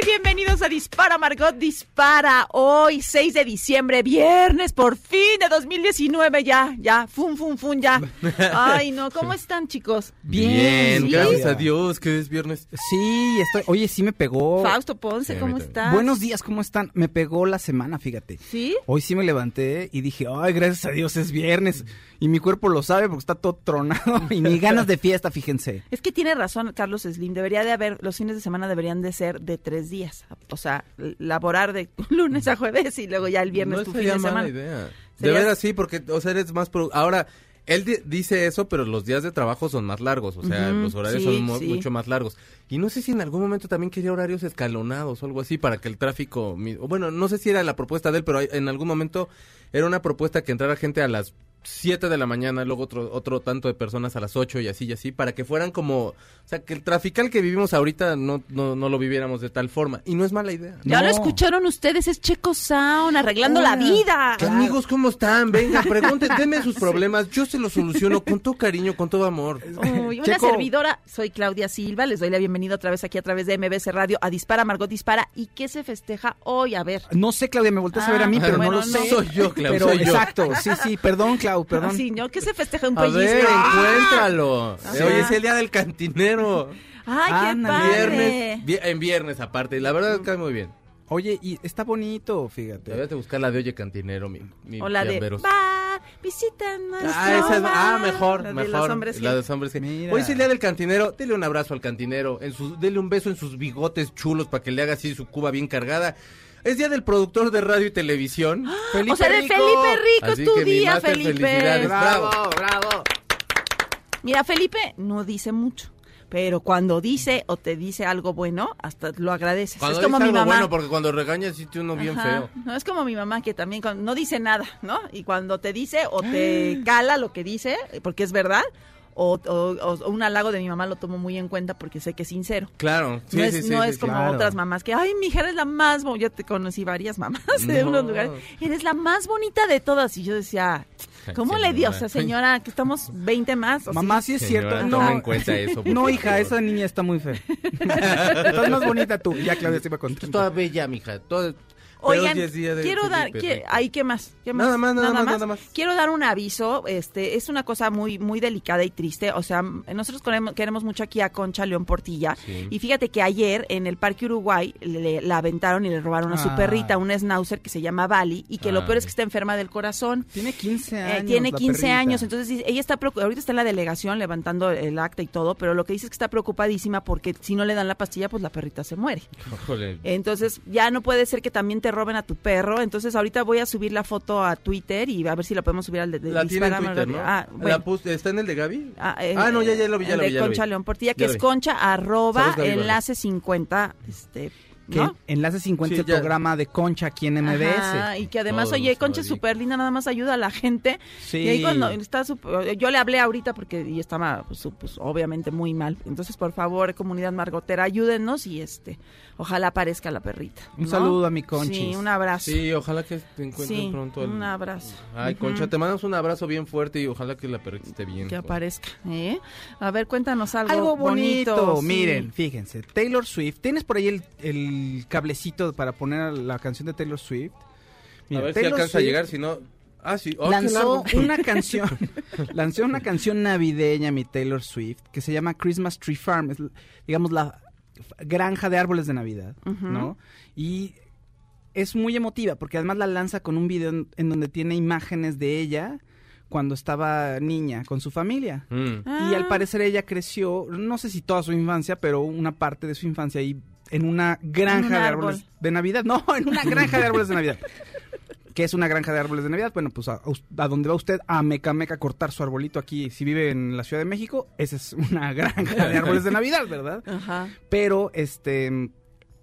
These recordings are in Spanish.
¡Ay, bienvenidos a Dispara, Margot Dispara! Hoy, 6 de diciembre, viernes, por fin de 2019, ya, ya, fun, fun, fun, ya. Ay, no, ¿cómo están, chicos? Bien, ¿Sí? gracias a Dios que es viernes. Sí, estoy. Oye, sí me pegó. Fausto Ponce, Sí, ¿cómo estás? Buenos días, ¿cómo están? Me pegó la semana, fíjate. ¿Sí? Hoy sí me levanté y dije, ay, gracias a Dios es viernes. Y mi cuerpo lo sabe porque está todo tronado y ni ganas de fiesta, fíjense. Es que tiene razón Carlos Slim, debería de haber, los fines de semana deberían de ser de tres días, o sea, laborar de lunes a jueves y luego ya el viernes no tu fin sería de mala semana. idea. De Sería- veras sí, porque, o sea, eres más... pro- Ahora, él di- dice eso, pero los días de trabajo son más largos, o sea, los horarios sí, son sí. mucho más largos. Y no sé si en algún momento también quería horarios escalonados o algo así para que el tráfico... Bueno, no sé si era la propuesta de él, pero en algún momento era una propuesta que entrara gente a las 7 de la mañana, luego otro, otro tanto de personas a las 8 y así y así, para que fueran como... O sea, que el trafical que vivimos ahorita no, no, no lo viviéramos de tal forma. Y no es mala idea. Ya lo escucharon ustedes, es Checo Sound, arreglando la vida. Amigos, ¿cómo están? Venga, pregunten, denme sus problemas. Yo se los soluciono con todo cariño, con todo amor. Uy, una Checo. servidora, soy Claudia Silva, les doy la bienvenida otra vez aquí a través de MBC Radio a Dispara, Margot Dispara. ¿Y qué se festeja hoy? A ver. No sé, Claudia, me volteas a ver a mí, Ah, pero bueno, no lo no. sé. Soy yo, Clau, Pero soy yo. exacto, sí, sí, perdón, Clau, perdón. Sí, ¿no? ¿Qué se festeja un A pellizco? ver, ¡Ah! encuéntralo. Ajá. Hoy es el día del cantinero. ¡Ay, qué Ándale. padre! Viernes, vi- en viernes aparte. La verdad cae muy bien. Oye, y está bonito, fíjate. Debes de buscar la de Oye Cantinero, mi, mi O la de va, visita nuestro Ah, esa es- ah, mejor, La de mejor. los hombres la de los hombres que- Mira. Hoy es el día del cantinero. Dele un abrazo al cantinero. En sus, dele un beso en sus bigotes chulos para que le haga así su cuba bien cargada. Es día del productor de radio y televisión. Felipe o sea, de Rico. Felipe Rico Así es tu día, Felipe. Bravo, Bravo. bravo. Mira, Felipe no dice mucho, pero cuando dice o te dice algo bueno, hasta lo agradeces. Cuando es como dice mi algo mamá. bueno, porque cuando regaña siente uno bien Ajá. feo. No, es como mi mamá que también cuando- no dice nada, ¿no? Y cuando te dice o te cala lo que dice, porque es verdad, o, o- o un halago de mi mamá lo tomo muy en cuenta porque sé que es sincero. Claro, sí, no sí, es, sí, no sí, es sí. como claro. otras mamás que, ay, mi hija eres la más bonita. Yo te conocí varias mamás de No. unos lugares. Eres la más bonita de todas. Y yo decía, ¿cómo le dio? O sea, Señora. que estamos 20 más. o Mamá, sí. sí es Señora, cierto. toma No, en cuenta eso. por no, favor. hija, esa niña está muy fea. Estás más bonita tú. Ya, Claudia, se iba a contar. Toda bella, mija. Toda... Oigan, quiero dar, Felipe ¿qué, Rico. ahí qué más, ¿Qué más? Nada más, nada más, nada más. Quiero dar un aviso, este, es una cosa muy, muy delicada y triste, o sea, nosotros queremos, queremos mucho aquí a Concha León Portilla, Sí. y fíjate que ayer en el Parque Uruguay le, la aventaron y le robaron a su Ah. perrita, una schnauzer que se llama Bali, y que lo peor es que está enferma del corazón. Tiene 15 Eh, años. tiene la 15 perrita. años, entonces ella está ahorita está en la delegación levantando el acta y todo, pero lo que dice es que está preocupadísima porque si no le dan la pastilla, pues la perrita se muere. Híjole. Entonces, ya no puede ser que también te roben a tu perro. Entonces, ahorita voy a subir la foto a Twitter y a ver si la podemos subir al de, de La tiene en Dispara Twitter, Margot. ¿no? Ah, ¿La bueno. pus- ¿Está en el de Gaby? Ah, eh, Ah, no, ya, ya lo vi, ya de ya Concha. León Portilla, que Ya es concha arroba Gaby enlace 50, este, Que ¿no? enlace 50 Sí, el programa de Concha aquí en MBS. Ajá, y que además, Todos, oye, Concha es súper linda, nada más ayuda a la gente. Sí. Y ahí cuando está súper- yo le hablé ahorita porque y estaba pues, su- pues, obviamente muy mal. Entonces, por favor, comunidad margotera, ayúdenos y este, ojalá aparezca la perrita. Un ¿no? saludo a mi Conchis. Sí, un abrazo. Sí, ojalá que te encuentren Sí, pronto. el- un abrazo. Ay. Concha, te mandamos un abrazo bien fuerte y ojalá que la perrita esté bien. que aparezca, ¿eh? A ver, cuéntanos algo, Algo bonito. sí. Miren, fíjense. Taylor Swift. ¿Tienes por ahí el, el cablecito para poner la canción de Taylor Swift? Mira, a ver si alcanza a llegar, si no... Ah, sí. Oh, lanzó una canción, lanzó una canción navideña, mi Taylor Swift, que se llama Christmas Tree Farm, es, digamos la granja de árboles de Navidad, ¿no? Y es muy emotiva porque además la lanza con un video en, en donde tiene imágenes de ella cuando estaba niña con su familia. Mm. Y al Ah. parecer ella creció, no sé si toda su infancia, pero una parte de su infancia ahí en una granja un de árbol. árboles de Navidad. No, en una granja de árboles de Navidad. ¿Qué es una granja de árboles de Navidad? Bueno, pues a, a donde va usted a Meca Meca a cortar su arbolito aquí, si vive en la Ciudad de México, esa es una granja de árboles de Navidad, ¿verdad? Ajá. Pero este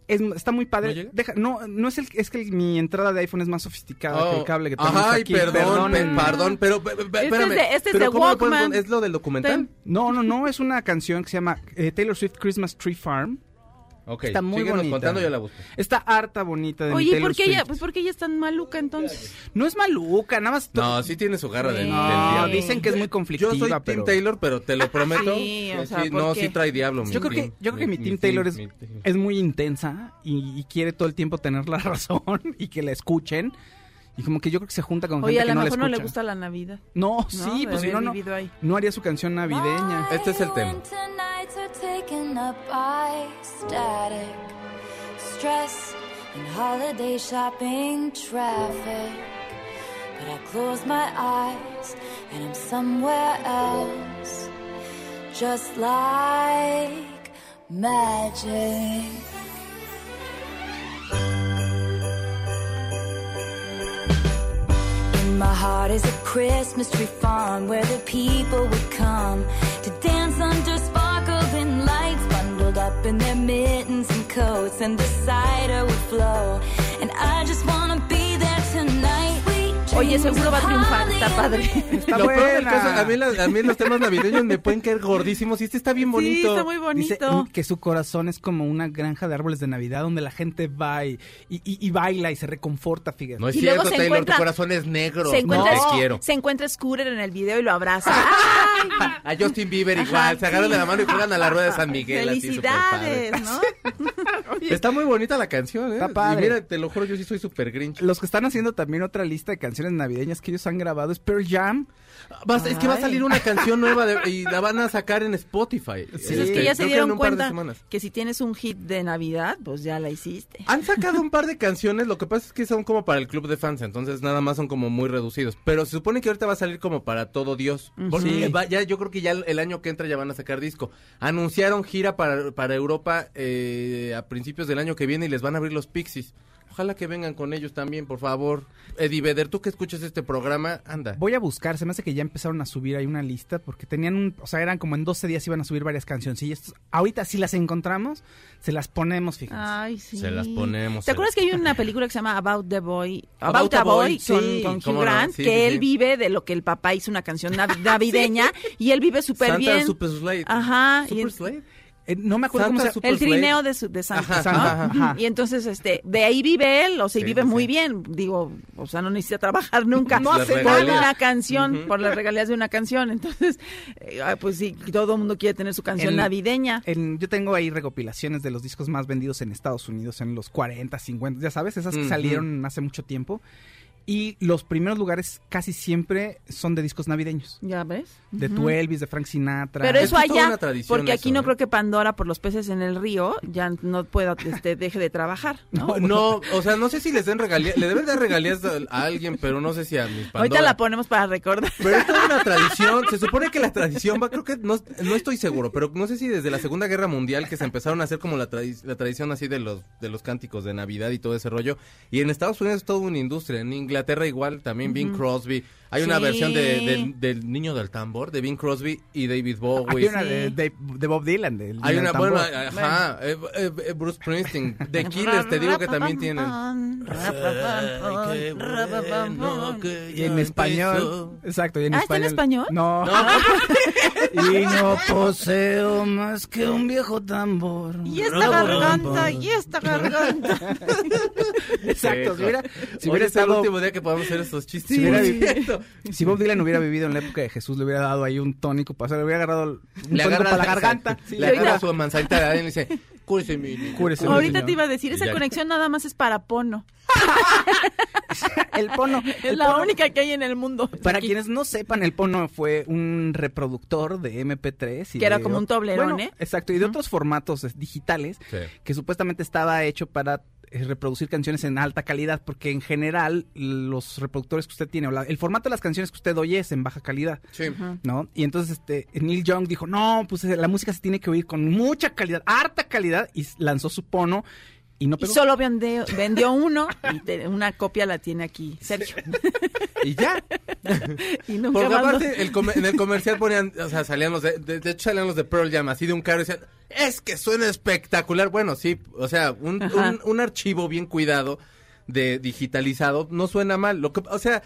es- está muy ¿No padre. llega? Deja- no, no es el es que el- mi entrada de iPhone es más sofisticada que Oh, el cable que tenemos Ay, aquí. perdón, perdón, pero pe- pe- Este es espérame. de- este es de. Walkman. ¿Es lo del documental? No, no, no, es una canción que se llama eh, Taylor Swift Christmas Tree Farm. Ok, Está muy síguenos bonita. contando, yo la busco. Está harta bonita de mi Oye, ¿y Taylor por qué ella, pues porque ella es tan maluca entonces? No es maluca, nada más. No, sí tiene su garra de, Sí. del No, diablo. dicen que es muy Yo conflictiva, soy Tim pero Taylor, pero te lo prometo. Sí, o sea, sí, ¿por no, qué? sí trae diablo. mi yo creo que yo creo que mi, Tim Tim, Taylor es, mi es muy intensa y, y quiere todo el tiempo tener la razón y que la escuchen. Y como que yo creo que se junta con Oye, gente a que lo no la mejor no le escucha. gusta la Navidad. No, ¿no? sí, pues si no, no, no haría su canción navideña. Este es el tema. Winter nights are taken up by static, stress, and holiday shopping traffic. But I close my eyes and I'm somewhere else, just like magic. My heart is a Christmas tree farm where the people would come to dance under sparkling lights, bundled up in their mittens and coats, and the cider would flow. And I just tonight. Oye, seguro va a triunfar, está padre. Está Lo peor del buena. caso, a mí, la- a mí los temas navideños me pueden caer gordísimos y este está bien Sí, bonito. está muy bonito. mm, que su corazón es como una granja de árboles de Navidad donde la gente va y, y- y- y baila y se reconforta, fíjate. No es Y luego cierto, se Taylor, tu corazón es negro. Se encuentra, no te quiero. se encuentra Scooter en el video y lo abraza. ¡Ay! A Justin Bieber Ajá, igual, se agarran sí. de la mano y juegan a la rueda de San Miguel. así, Felicidades, superpadre. ¿no? Está muy bonita la canción, ¿eh? Está padre. Y mira, te lo juro, yo sí soy super grinch. Los que están haciendo también otra lista de canciones navideñas que ellos han grabado es Pearl Jam. Vas- es que va a salir una canción nueva de- y la van a sacar en Spotify. Sí. Pues es que ya se dieron cuenta que si tienes un hit de Navidad, pues ya la hiciste. Han sacado un par de canciones, lo que pasa es que son como para el club de fans, entonces nada más son como muy reducidos. Pero se supone que ahorita va a salir como para todo Dios. Porque Sí. va- ya, yo creo que ya el, el año que entra ya van a sacar disco. Anunciaron gira para, para Europa eh, a principios del año que viene y les van a abrir los Pixies. Ojalá que vengan con ellos también, por favor. Eddie Vedder, tú que escuchas este programa, anda. Voy a buscar, se me hace que ya empezaron a subir ahí una lista porque tenían un, o sea, eran como en 12 días iban a subir varias canciones. Ahorita si las encontramos, se las ponemos, fíjense. Ay, sí. Se las ponemos, ¿Te acuerdas las- que hay una película que se llama About the Boy? About About, a a Boy, con, sí, con Hugh cómo no, Grant, sí, que sí, él sí. vive de lo que el papá hizo una canción nav- navideña y él vive súper Santa bien. Super Slade. Ajá. y Super en- Slade. Eh, no me acuerdo Santa cómo se Super el trineo de, su, de Santa, Ajá, ¿no? ajá, ajá. Y entonces, este, de ahí vive él, o sea, y Sí, vive sí, muy sí. bien. Digo, o sea, no necesita trabajar nunca. No hace por nada. una canción, por las regalías de una canción. Entonces, eh, pues sí, todo el mundo quiere tener su canción En- navideña. En- yo tengo ahí recopilaciones de los discos más vendidos en Estados Unidos en los 40, 50, ya sabes, esas que salieron hace mucho tiempo. Y los primeros lugares casi siempre son de discos navideños. ¿Ya ves? De tu Elvis, de Frank Sinatra. Pero Es eso es toda allá, una tradición porque aquí eso, no ¿eh? creo que Pandora por los peces en el río ya no pueda, este, deje de trabajar, ¿no? No, no, o sea, no sé si les den regalías, le deben dar regalías a, alguien, pero no sé si a mis Pandora. Ahorita la ponemos para recordar. Pero es toda una tradición, se supone que la tradición va, creo que, no, no estoy seguro, pero no sé si desde la Segunda Guerra Mundial que se empezaron a hacer como la, tradi- la tradición así de los, de los cánticos de Navidad y todo ese rollo. Y en Estados Unidos es toda una industria, en Inglaterra igual, también Bing Crosby. Hay una versión de, del- del niño del tambor, de Bing Crosby y David Hay Bowie. una de, de- de Bob Dylan. del- Hay una, bueno, ajá, eh, eh, eh, Bruce Springsteen, The Killers, te digo que también tienen. Y en español. Exacto, y en Ah, ¿está en español. español? No. y no poseo más que un viejo tambor. Y esta garganta, y esta garganta. Exacto, si hubiera, si hubiera es el estado. último que podamos hacer estos chistes. Si hubiera, Bob Dylan hubiera vivido en la época de Jesús, le hubiera dado ahí un tónico para hacer, le hubiera agarrado un le tónico agarra para la garganta. Sí, le agarra su manzanita de Adán y le dice, cúrese mi niño". Cúrese. Sí, Ahorita señor. te iba a decir, esa Ya. conexión nada más es para Pono. el Pono. Es el la Pono- única que hay en el mundo. Para Aquí. quienes no sepan, el Pono fue un reproductor de MP3. Y Que era como un toblerón, bueno, ¿eh? Exacto, y de otros formatos digitales Sí. que supuestamente estaba hecho para reproducir canciones en alta calidad, porque en general los reproductores que usted tiene, o la- el formato de las canciones que usted oye es en baja calidad. Sí. ¿No? Y entonces este Neil Young dijo, no, pues eh, la música se tiene que oír con mucha calidad, harta calidad, y lanzó su Pono y no Y solo vendió, vendió uno y te- una copia la tiene aquí Sergio. Y ya. Y nunca Porque aparte el en el comercial ponían, o sea, salían los de, de, de hecho salían los de Pearl Jam así de un carro y decían, es que suena espectacular. Bueno, sí, o sea, un, un, un archivo bien cuidado, de digitalizado, no suena mal. Lo que, o sea,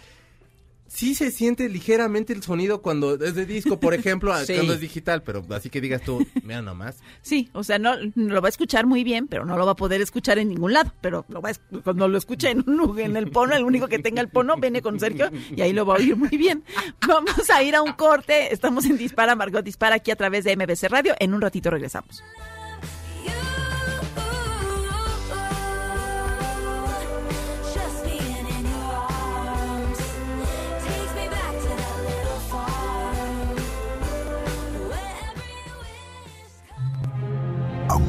sí se siente ligeramente el sonido cuando es de disco, por ejemplo, Sí. cuando es digital, pero así que digas tú, mira nomás. Sí, o sea, no, no lo va a escuchar muy bien, pero no lo va a poder escuchar en ningún lado. Pero lo va a cuando lo escuche en, un en el pono, el único que tenga el pono, viene con Sergio y ahí lo va a oír muy bien. Vamos a ir a un corte. Estamos en Dispara, Margot Dispara, aquí a través de MBC Radio. En un ratito regresamos.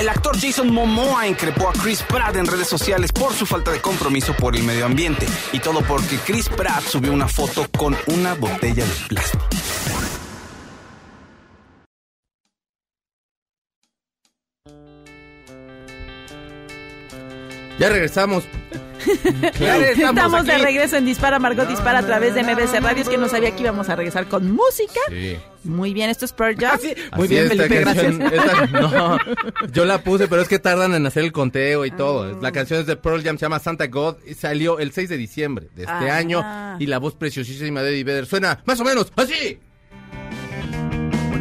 El actor Jason Momoa increpó a Chris Pratt en redes sociales por su falta de compromiso por el medio ambiente. Y todo porque Chris Pratt subió una foto con una botella de plástico. Ya regresamos. Ya Estamos, de aquí. regreso en Dispara, Margot Dispara a través de MBC Radio. Es que no sabía que íbamos a regresar con música. Sí. Muy bien, esto es Pearl Jam. Ah, sí. Muy Así bien, esta Felipe, canción- gracias. esta- no, yo la puse, pero es que tardan en hacer el conteo y todo. La canción es de Pearl Jam, se llama Santa God y salió el 6 de diciembre de este Ah. año. Y la voz preciosísima de Eddie Vedder suena más o menos así. Qué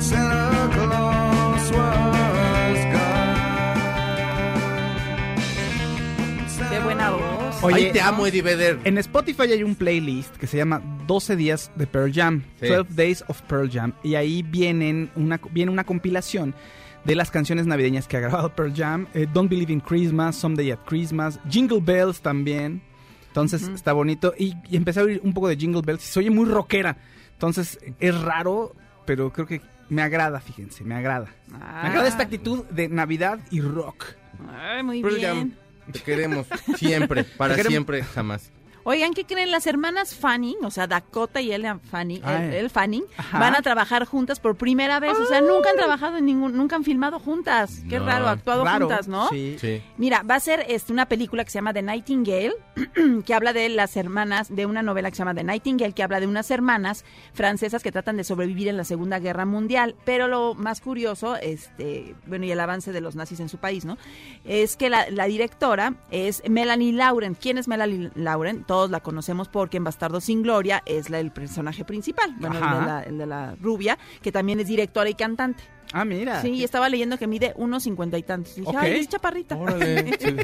Oye, Ay, te amo, Eddie Vedder. En Spotify hay un playlist que se llama 12 días de Pearl Jam, Sí. 12 Days of Pearl Jam, y ahí vienen una, viene una compilación de las canciones navideñas que ha grabado Pearl Jam, eh, Don't Believe in Christmas, Someday at Christmas, Jingle Bells también, entonces está bonito, y, y empecé a oír un poco de Jingle Bells, y se oye muy rockera, entonces es raro, pero creo que me agrada, fíjense, me agrada. Ah. Me agrada esta actitud de Navidad y rock. Ay, muy Pearl bien. Jam, te queremos siempre, para queremos. siempre, jamás. Oigan, ¿qué creen? Las hermanas Fanning, o sea, Dakota y Ella Fanning, Ay. el, el Fanning, Ajá. van a trabajar juntas por primera vez. O sea, nunca han trabajado en ningún, nunca han filmado juntas. Qué No. raro, actuado Raro, juntas, ¿no? Sí. Sí. Mira, va a ser este, una película que se llama The Nightingale, que habla de las hermanas, de una novela que se llama The Nightingale, que habla de unas hermanas francesas que tratan de sobrevivir en la Segunda Guerra Mundial. Pero lo más curioso, este, bueno, y el avance de los nazis en su país, ¿no? Es que la, la directora es Melanie Laurent. ¿Quién es Melanie Laurent? Todos la conocemos porque en Bastardo sin Gloria es la, el personaje principal, bueno, el de, la, el de la rubia, que también es directora y cantante. Ah, mira. Sí, y estaba leyendo que mide unos cincuenta y tantos. Y dije, ay, es chaparrita. Órale. Sí.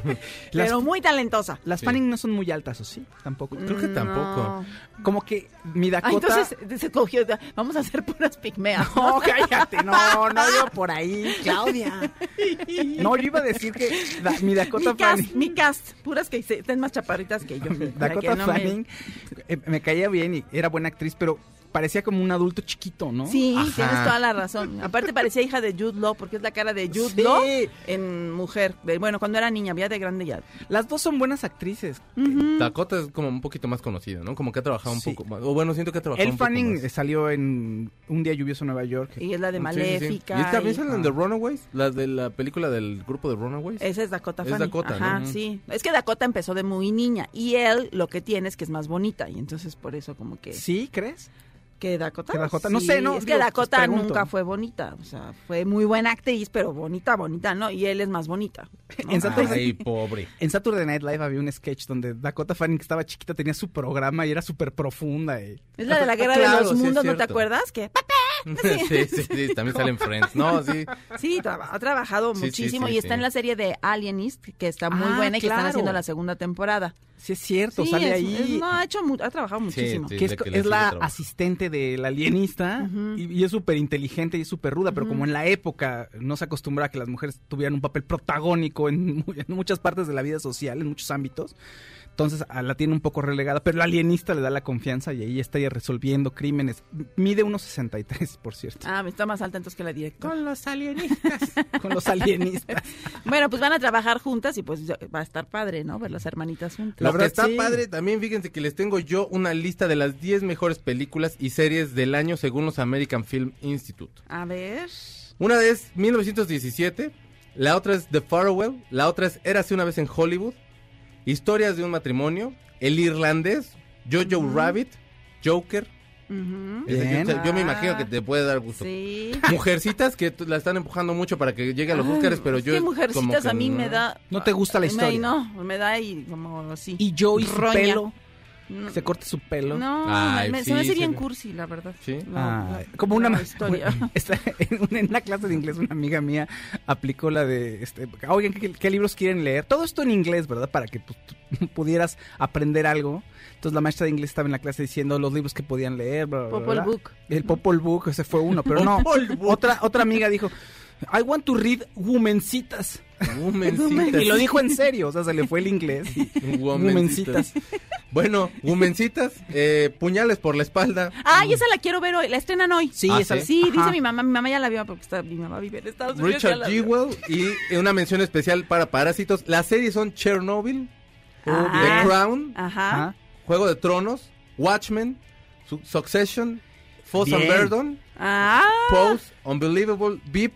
Las- Pero muy talentosa. Las Sí. Fanning no son muy altas, ¿o sí? Tampoco. Creo que tampoco. Como que mi Ah, Dakota... entonces se cogió, vamos a hacer puras pigmeas. No, cállate, no, no yo por ahí, Claudia. No, yo iba a decir que da- mi Dakota mi cast, Fanning, mi cast, puras que se- estén más chaparritas que yo. que Dakota me- Fanning eh, me... caía bien y era buena actriz, pero parecía como un adulto chiquito, ¿no? Sí, Ajá. tienes toda la razón. Aparte parecía hija de Jude Law, porque es la cara de Jude Sí. Law en mujer. De- bueno, cuando era niña, ya de grande ya. Las dos son buenas actrices. Dakota es como un poquito más conocida, ¿no? Como que ha trabajado un Sí. poco más. O bueno, siento que ha trabajado El un poco Fanning más. salió en Un día lluvioso en Nueva York. Y es la de Sí, sí, sí. Maléfica. ¿Y también salen de Runaways? ¿La de la película del grupo de Runaways? Esa es Dakota Es Fanning. Dakota, Ajá, ¿no? sí. Es que Dakota empezó de muy niña y él lo que tiene es que es más bonita y entonces por eso como que... ¿Sí, crees? ¿Que Dakota? ¿Que Dakota? No sé, no, Es que digo, Dakota pues pregunto. nunca fue bonita. O sea, fue muy buena actriz, pero bonita, bonita, ¿no? Y él es más bonita. ¿no? En Saturday, Ay, pobre. en Saturday Night Live había un sketch donde Dakota Fanning que estaba chiquita tenía su programa y era súper profunda. y- Es la de la guerra Claro, de los sí mundos, ¿no te acuerdas? Que sí, sí, sí, también salen Friends. No, sí. sí, tra- ha trabajado Sí, sí, muchísimo sí, y está sí. en la serie de Alienist, que está muy Ah, buena y que están haciendo la segunda temporada. Sí, es cierto, Sí, sale es- ahí. es- no, ha hecho, ha trabajado muchísimo. sí. que es, que la trabajo. asistente del alienista y, y es súper inteligente y es súper ruda, pero como en la época no se acostumbra a que las mujeres tuvieran un papel protagónico en muchas partes de la vida social, en muchos ámbitos, entonces a- la tiene un poco relegada, pero el alienista le da la confianza y ahí está ella resolviendo crímenes. Mide 1,63, por cierto. Ah, está más alta entonces que la directora. los alienistas. Con los alienistas. Bueno, pues van a trabajar juntas y pues ya- va a estar padre, ¿no? Ver las hermanitas juntas. La Lo que verdad, está sí. padre, también fíjense que les tengo yo una lista de las 10 mejores películas y series del año según los American Film Institute. A ver. Una es 1917, la otra es The Farewell, la otra es Érase una vez en Hollywood, Historias de un matrimonio, El Irlandés, Jojo Rabbit, Joker. Ujú. Ese Bien. yo, yo me imagino que te puede dar gusto. Sí. Mujercitas que la están empujando mucho para que llegue a los Oscars, pero Es yo que como mujercitas que a mí no. me da... ¿No te gusta la me- historia? no, me da y como así. Y Joe y su Roña. pelo. No, Se corta su pelo. No, Ay, me- sí, se me hace sí, bien sí. cursi, la verdad. Sí. Ah, la- como una historia. Está en, una, en una clase de inglés una amiga mía aplicó la de este, oigan ¿qué, qué libros quieren leer todo esto en inglés verdad para que pues, tú pudieras aprender algo entonces la maestra de inglés estaba en la clase diciendo los libros que podían leer bla, bla, bla, Popol bla. Vuh. el Popol Vuh ese fue uno pero no otra otra amiga dijo I want to read womencitas Womencitas. y lo dijo en serio o sea se le fue el inglés Womencitas. Bueno, Womencitas, eh, puñales por la espalda. Ay, esa la quiero ver hoy, la estrenan hoy. sí Ah, esa Sí, dice mi mamá, mi mamá ya la vio porque está, mi mamá vive en Estados Unidos. Richard. Jewell y una mención especial para Parásitos. Las series son Chernobyl, Ajá. The Crown, Ajá. Juego de Tronos, Watchmen, Su- Succession, Foss and. Verdon, Ah. Pose, Unbelievable, Beep.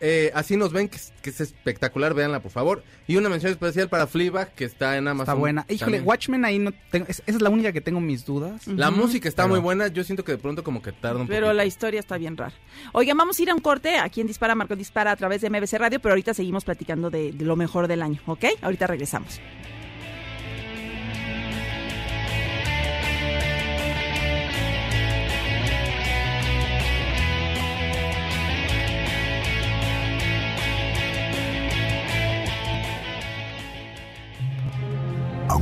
Eh, así nos ven, que es, que es espectacular, véanla por favor. Y una mención especial para Fleabag, que está en Amazon. está buena híjole también. Watchmen ahí no tengo es- esa es la única que tengo mis dudas La música está Pero- muy buena, yo siento que de pronto como que tarda un Pero poquito. la historia está bien rara. Oigan, vamos a ir a un corte aquí en Dispara, Marco Dispara a través de MBC Radio, pero ahorita seguimos platicando de, de lo mejor del año, ¿ok? Ahorita regresamos.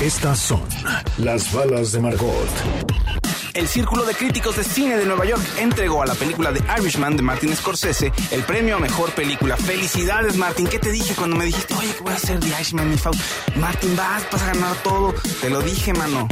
Estas son las balas de Margot. El Círculo de Críticos de Cine de Nueva York entregó a la película de Irishman de Martin Scorsese el premio a mejor película. Felicidades, Martin. ¿Qué te dije cuando me dijiste, oye, que voy a hacer de Irishman, mi? Martin, vas, vas a ganar todo. Te lo dije, mano.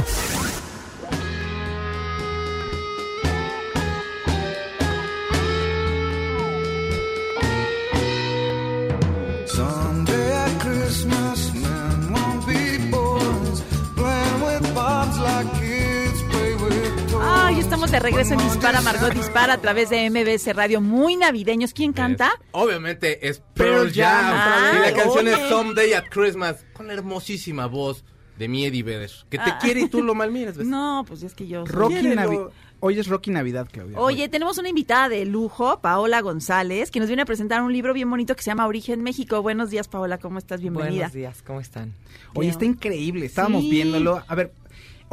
Estamos de regreso en Dispara, Margot Dispara a través de MBC Radio. Muy navideños. ¿Quién canta? Obviamente es Pearl Jam, Jam. otra y la canción Oye. es Someday at Christmas. Con la hermosísima voz de mi Eddie Vedder. Que te Ah. quiere y tú lo malmiras. ¿ves? No, pues es que yo... soy- Rocky. Navidad. Hoy es Rocky Navidad, Claudia. Oye, tenemos una invitada de lujo, Paola González, que nos viene a presentar un libro bien bonito que se llama Origen México. Buenos días, Paola, ¿cómo estás? Bienvenida. Buenos días, ¿cómo están? Oye, está increíble. Estábamos Sí. viéndolo. A ver,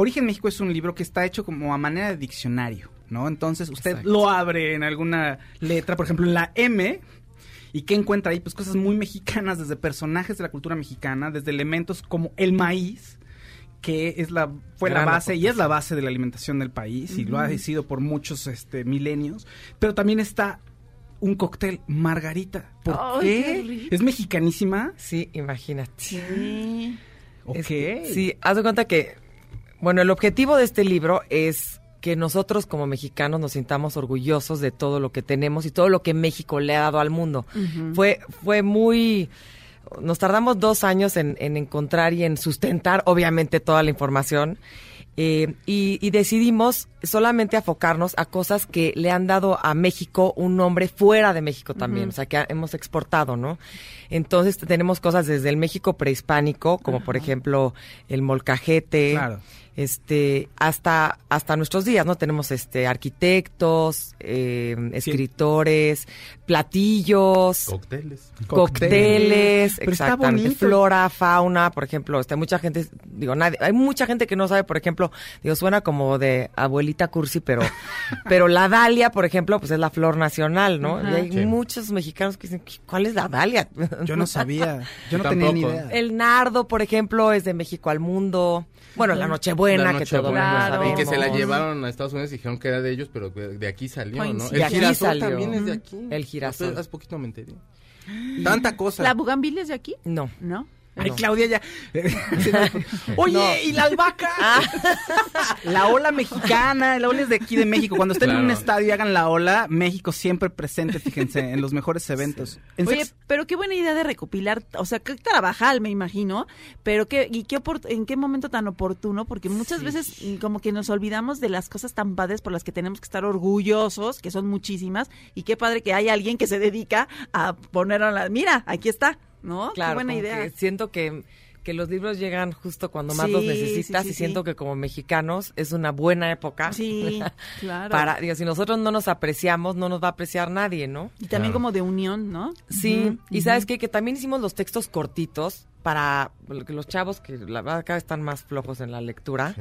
Origen México es un libro que está hecho como a manera de diccionario, ¿no? Entonces usted Exacto. lo abre en alguna letra, por ejemplo, en la M. ¿Y qué encuentra ahí? Pues cosas muy mexicanas, desde personajes de la cultura mexicana, desde elementos como el maíz, que es la fue la base y es la base de la alimentación del país y lo ha sido por muchos este milenios, pero también está un cóctel margarita. ¿Por qué? ¿Es mexicanísima? Sí, imagínate. Sí. Ok. Es que- sí, haz de cuenta que, bueno, el objetivo de este libro es que nosotros como mexicanos nos sintamos orgullosos de todo lo que tenemos y todo lo que México le ha dado al mundo. Fue, fue muy... Nos tardamos dos años en, en encontrar y en sustentar, obviamente, toda la información. eh, y, y decidimos solamente enfocarnos a cosas que le han dado a México un nombre fuera de México también, o sea, que ha- hemos exportado, ¿no? Entonces tenemos cosas desde el México prehispánico, como por ejemplo el molcajete, Claro. Este hasta hasta nuestros días no tenemos este arquitectos eh, escritores platillos Cócteles. cócteles Pero exactamente flora fauna por ejemplo este mucha gente digo nadie hay mucha gente que no sabe por ejemplo digo suena como de abuelita cursi pero pero la dalia por ejemplo pues es la flor nacional no Ajá. y hay Sí. muchos mexicanos que dicen cuál es la dalia Yo no sabía, yo no tenía ni idea. el nardo por ejemplo es de México al mundo bueno la nochebuena La que todo el mundo Nochebuena. Claro. Y que se la llevaron a Estados Unidos y dijeron que era de ellos, pero de aquí salió, ¿no? El girasol salió. también es de aquí. El girasol. Hace poquito me enteré. Tanta cosa. ¿La bugambilia es de aquí? no ¿No? Ay, No. Claudia ya. Oye, No. ¿y la albahaca? La ola mexicana, la ola es de aquí de México. Cuando estén en un estadio y hagan la ola, México siempre presente, fíjense, en los mejores eventos. En Oye, sex- pero qué buena idea de recopilar, o sea, qué trabajar, me imagino, pero qué, y qué opor- en qué momento tan oportuno, porque muchas veces mm, como que nos olvidamos de las cosas tan padres por las que tenemos que estar orgullosos, que son muchísimas, y qué padre que hay alguien que se dedica a poner a la, mira, aquí está, ¿no? Claro, qué buena idea. que siento que, que los libros llegan justo cuando más los necesitas sí, sí, y siento que como mexicanos es una buena época. Sí, claro. Para, digo, si nosotros no nos apreciamos, no nos va a apreciar nadie, ¿no? y también Claro. como de unión, ¿no? Sí, y sabes qué? que también hicimos los textos cortitos para que los chavos que la verdad cada vez están más flojos en la lectura.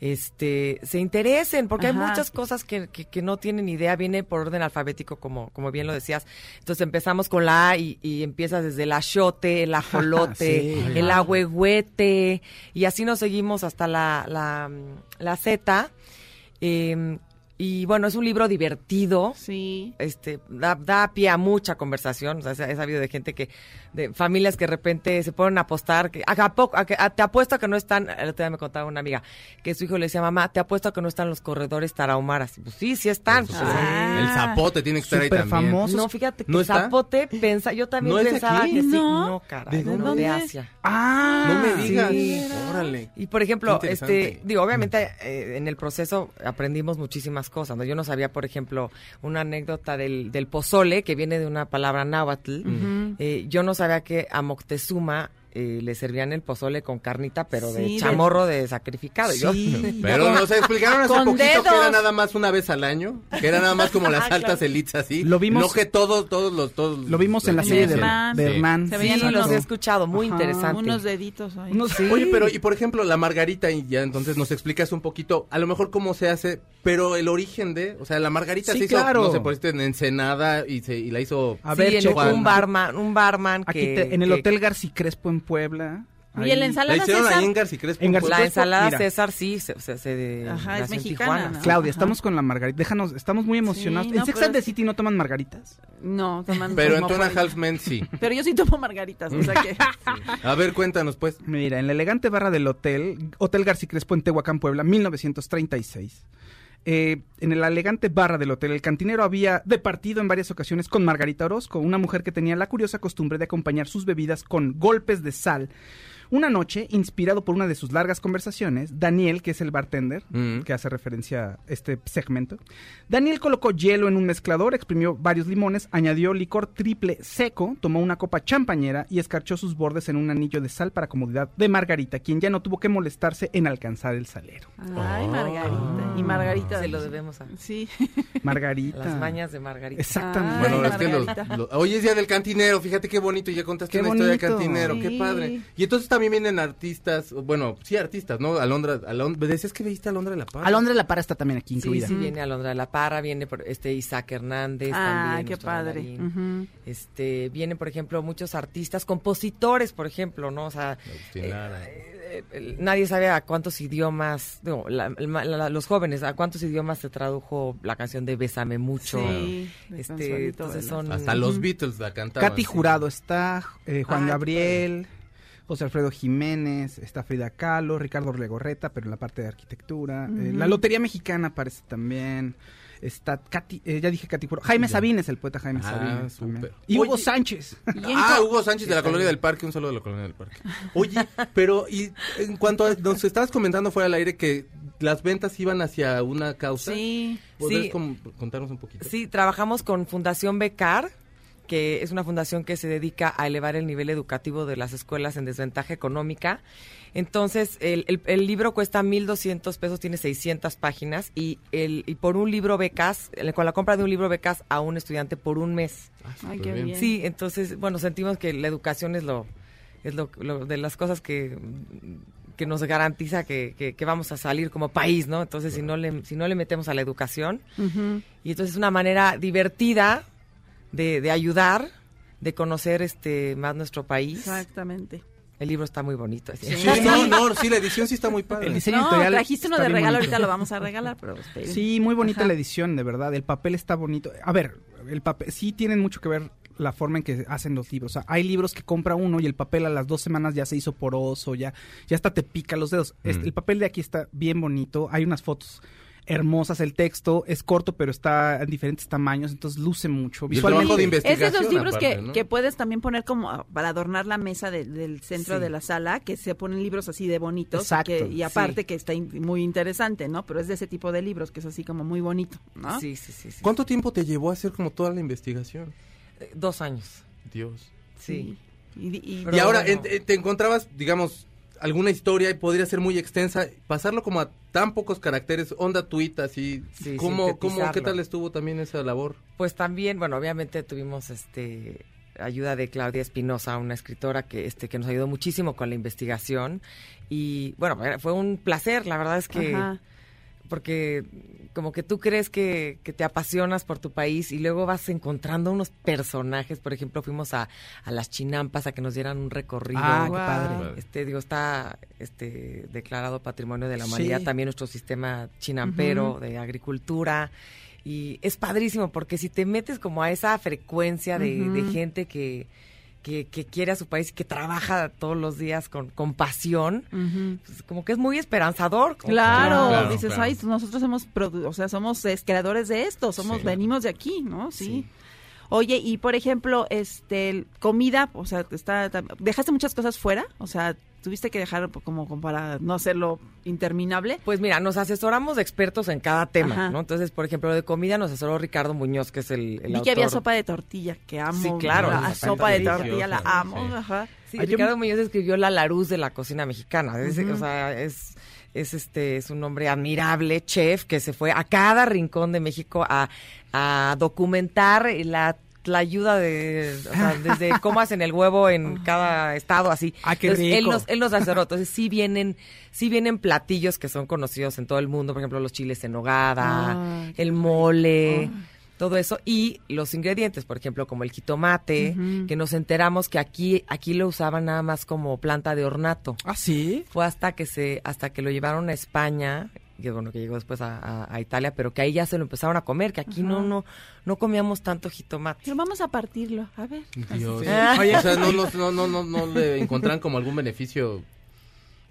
Este, se interesen, porque hay muchas cosas que, que, que no tienen idea, viene por orden alfabético, como, como bien lo decías. Entonces empezamos con la A y, y empiezas desde el achote, el ajolote, Sí. el ahuehuete, y así nos seguimos hasta la, la, la Z. Eh, y bueno, es un libro divertido Sí. este da, da pie a mucha conversación. O sea, he sabido de gente que, de familias que de repente se ponen a apostar, que a, poco, a que- a- te apuesto a que no están, el otro día me contaba una amiga, que su hijo le decía, mamá, te apuesto a que no están los corredores tarahumaras. Pues sí, sí están. Pues. Ah. El zapote tiene que estar ahí también. famoso. no, fíjate que ¿No está? Zapote pensa, yo también ¿No pensaba aquí? que sí. ¿No? No, caray, ¿De no, de Asia. Ah, No me digas. sí. Órale. Y por ejemplo, este, digo, obviamente eh, en el proceso aprendimos muchísimas cosas. ¿no? Yo no sabía, por ejemplo, una anécdota del, del pozole que viene de una palabra náhuatl. Eh, yo no sabía que a Moctezuma eh, le servían el pozole con carnita, pero Sí, de chamorro de sacrificado. Y yo- Sí. Pero nos explicaron hace poquito que era nada más una vez al año, que era nada más como las altas elites así. Lo vimos- No que todos, todos los, todos. Lo vimos en la los- serie de Sí. Hernán. de Sí. Hernán. Se sí, veían los unos- he escuchado, muy Ajá, interesante. Unos deditos ahí. Unos- Oye, pero y por ejemplo la margarita y ya entonces nos explicas un poquito, a lo mejor cómo se hace, pero el origen de, o sea, la margarita Sí, se hizo, claro. no sé, por en Ensenada y se y la hizo A Sí, ver, en un barman, un barman Aquí que... te- en el que- Hotel García Crespo en Puebla. Y en la ensalada la hicieron César. ahí en García Crespo. En La Crespo, ensalada mira. César sí, se, se, se Ajá, es mexicana. Claudia, Ajá. estamos con la margarita. Déjanos, estamos muy emocionados. Sí, ¿En no, Sex and the City no toman margaritas? No, toman Pero en Two cosmopolitan. and a Half Men sí. Pero yo sí tomo margaritas, o sea que... A ver, cuéntanos pues. Mira, en la elegante barra del hotel, Hotel García Crespo en Tehuacán, Puebla, 1936. Eh, en la elegante barra del hotel, el cantinero había departido en varias ocasiones con Margarita Orozco, una mujer que tenía la curiosa costumbre de acompañar sus bebidas con golpes de sal. Una noche, inspirado por una de sus largas conversaciones, Daniel, que es el bartender, Mm. que hace referencia a este segmento, Daniel colocó hielo en un mezclador, exprimió varios limones, añadió licor triple seco, tomó una copa champañera y escarchó sus bordes en un anillo de sal para comodidad de Margarita, quien ya no tuvo que molestarse en alcanzar el salero. Ay, Margarita. Y Margarita. Se lo debemos a Sí. Margarita. las mañas de Margarita. Exactamente. Ay, Bueno, es que los, Hoy es día del cantinero, fíjate qué bonito, ya contaste Qué una historia del bonito. cantinero, qué Sí. padre. Y entonces también vienen artistas, bueno, sí artistas, ¿no? Alondra, Alondra, decías que veiste a Alondra de la Paz. Alondra de la Para está también aquí Sí, incluida. sí, viene Alondra de la Parra, viene por este Isaac Hernández Ah, también. qué padre. Este, vienen, por ejemplo, muchos artistas, compositores, por ejemplo, ¿no? O sea, eh, eh, nadie sabe a cuántos idiomas, digo, la- la- la- los jóvenes, a cuántos idiomas se tradujo la canción de Bésame mucho. Sí. Este, entonces son Hasta los Beatles la cantaban. Katy sí. Jurado está, eh, Juan Ah, Gabriel. José Alfredo Jiménez, está Frida Kahlo, Ricardo Legorreta, pero en la parte de arquitectura. eh, la Lotería Mexicana aparece también. Está Katy, eh, ya dije Katy. Jaime Sabines, el poeta Jaime Ah, Sabines. Y Hugo Oye, Sánchez. Ah, Hugo Sánchez de la Colonia del Parque, un saludo de la Colonia del Parque. Oye, pero y en cuanto a, nos estabas comentando fuera del aire que las ventas iban hacia una causa. Sí. ¿Podrías Sí. contarnos un poquito? Sí, trabajamos con Fundación Becar, que es una fundación que se dedica a elevar el nivel educativo de las escuelas en desventaja económica. Entonces, el, el- el libro cuesta 1.200 pesos, tiene 600 páginas y, el, y por un libro becas, con la compra de un libro becas a un estudiante por un mes. Ay, qué bien. Sí, entonces, bueno, sentimos que la educación es lo es lo, lo- de las cosas que que nos garantiza que, que- que vamos a salir como país, ¿no? Entonces, si no le si no le metemos a la educación y entonces es una manera divertida de, de ayudar, de conocer este más nuestro país. Exactamente. El libro está muy bonito. así. Sí, no, no, sí, la edición sí está muy padre. El diseño No, editorial trajiste uno de regalo, bonito. ahorita lo vamos a regalar, pero esperen. Sí, muy bonita Ajá. la edición, de verdad. El papel está bonito. A ver, el papel sí tienen mucho que ver la forma en que hacen los libros. O sea, hay libros que compra uno y el papel a las dos semanas ya se hizo poroso, ya, ya hasta te pica los dedos. Este, Mm. el papel de aquí está bien bonito. Hay unas fotos hermosas. El texto es corto, pero está en diferentes tamaños, entonces luce mucho. Y Visualmente. trabajo de Es de esos libros que, que puedes también poner como para adornar la mesa de- del centro Sí. de la sala, que se ponen libros así de bonitos. Exacto. que- y aparte Sí. que está in- muy interesante, ¿no? Pero es de ese tipo de libros que es así como muy bonito, ¿no? Sí, sí, sí. sí. ¿Cuánto tiempo te llevó a hacer como toda la investigación? Eh, Dos años. Dios. Sí. Y, y- y ahora bueno. en- te encontrabas, digamos, alguna historia y podría ser muy extensa, pasarlo como a tan pocos caracteres, onda tuita, así. Sí, ¿Cómo, cómo, ¿Qué tal estuvo también esa labor? Pues también, bueno, obviamente tuvimos este ayuda de Claudia Espinosa, una escritora que este que nos ayudó muchísimo con la investigación y bueno, fue un placer, la verdad es que Ajá. Porque como que tú crees que, que te apasionas por tu país y luego vas encontrando unos personajes, por ejemplo, fuimos a, a las chinampas a que nos dieran un recorrido. Ah, qué padre. Este, digo, está este declarado Patrimonio de la Humanidad Sí. también nuestro sistema chinampero de agricultura y es padrísimo porque si te metes como a esa frecuencia de, de gente que, que, que quiere a su país y que trabaja todos los días con, con pasión, pues como que es muy esperanzador. como- Claro, Claro, dices, claro. ay, nosotros somos, produ- o sea, somos es, creadores de esto, somos, Sí. venimos de aquí, ¿no? Sí. Sí. Oye, y por ejemplo, este, comida, o sea, está, dejaste muchas cosas fuera, o sea, tuviste que dejar como, como para no hacerlo interminable. Pues mira, nos asesoramos de expertos en cada tema, Ajá. ¿no? Entonces, por ejemplo, de comida nos asesoró Ricardo Muñoz, que es el, el Vi que había autor. sopa de tortilla, que amo. Sí, claro, La esa sopa de tortilla la sí. amo, ajá. Sí, Ah, yo- Ricardo Muñoz escribió La Laruz de la cocina mexicana. Es-. O sea, es, es este es un hombre admirable, chef, que se fue a cada rincón de México a, a documentar la la ayuda de, o sea, desde cómo hacen el huevo en cada estado, así. Ah, qué Entonces, Él rico. nos, él nos asesoró. Entonces, sí vienen, sí vienen platillos que son conocidos en todo el mundo, por ejemplo, los chiles en nogada, Ay, qué el mole, todo eso. Y los ingredientes, por ejemplo, como el jitomate, que nos enteramos que aquí, aquí lo usaban nada más como planta de ornato. ¿Ah, sí? Fue hasta que se, hasta que lo llevaron a España, que bueno, que llegó después a, a- a Italia, pero que ahí ya se lo empezaron a comer, que aquí no, Ajá. no, no comíamos tanto jitomate. Pero vamos a partirlo, a ver. Dios. Sí. Oye, o sea, no, no, no, no, no, no le encontraran como algún beneficio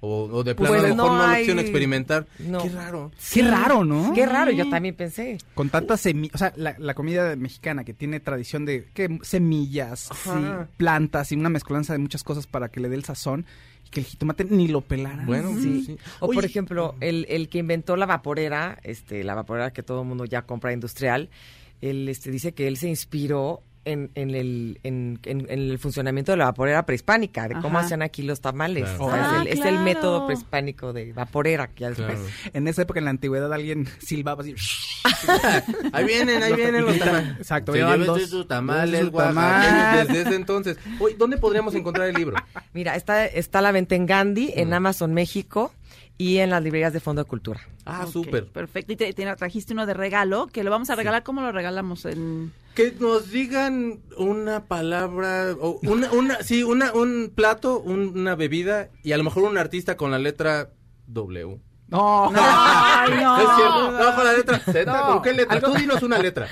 o, o de plano Pues a lo mejor no no, lo hay- quisieron experimentar. no. Qué raro. Qué raro, ¿no? Qué raro, yo también pensé. Con tantas semillas, o sea, la, la comida mexicana que tiene tradición de ¿qué? semillas, sí, plantas y una mezcolanza de muchas cosas para que le dé el sazón y que el jitomate ni lo pelaran. Bueno, Sí. sí. O Oye, por ejemplo, el, el que inventó la vaporera, este, la vaporera que todo el mundo ya compra industrial, él este, dice que él se inspiró en, en el, en, en- en el funcionamiento de la vaporera prehispánica, de cómo hacían aquí los tamales. Claro. O sea, Ah, es, el, es el claro. método prehispánico de vaporera que ya después. Claro. En esa época, en la antigüedad, alguien silbaba así. Ahí vienen, ahí vienen los tamales. Exacto, Se llevan llevan dos- sus tamales, dos oaxaqueños, tamal. desde ese entonces. Oye, ¿dónde podríamos encontrar el libro? Mira, está, está a la venta en Gandhi, en Mm. Amazon México y en las librerías de Fondo de Cultura. Ah, Ok, súper. Perfecto. Y te, te trajiste uno de regalo, que lo vamos a regalar. ¿Cómo lo regalamos? En... Que nos digan una palabra, o una, una, sí, una, un plato, un- una bebida y a lo mejor un artista con la letra W. No. Ay, no. Es cierto, no, con la letra Z. No. ¿Con qué letra? Tú dinos una letra.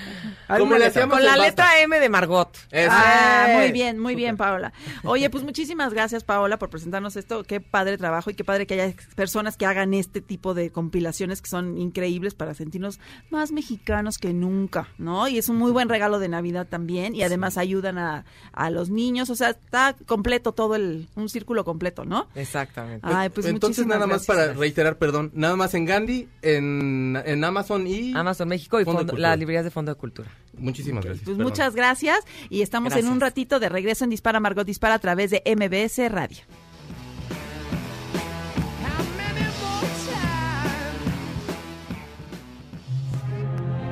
Como le hacíamos Con la letra M de Margot. Eso. Ah, muy bien, muy bien, Paola. Oye, pues muchísimas gracias, Paola, por presentarnos esto. Qué padre trabajo y qué padre que haya personas que hagan este tipo de compilaciones que son increíbles para sentirnos más mexicanos que nunca, ¿no? Y es un muy buen regalo de Navidad también y además ayudan a, a los niños, o sea, está completo todo el, un círculo completo, ¿no? Exactamente. Ay, pues Entonces nada más gracias. para reiterar, perdón, nada más en Gandhi, en, en Amazon y Amazon México y Fondo Fondo- las librerías de Fondo de Cultura. Muchísimas gracias. Pues perdón. muchas gracias y estamos en un ratito de regreso en Dispara Margot Dispara a través de MBS Radio.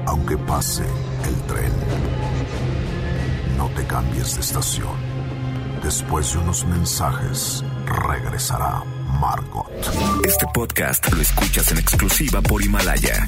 Aunque pase el tren, no te cambies de estación. Después de unos mensajes, regresará Margot. Este podcast lo escuchas en exclusiva por Himalaya.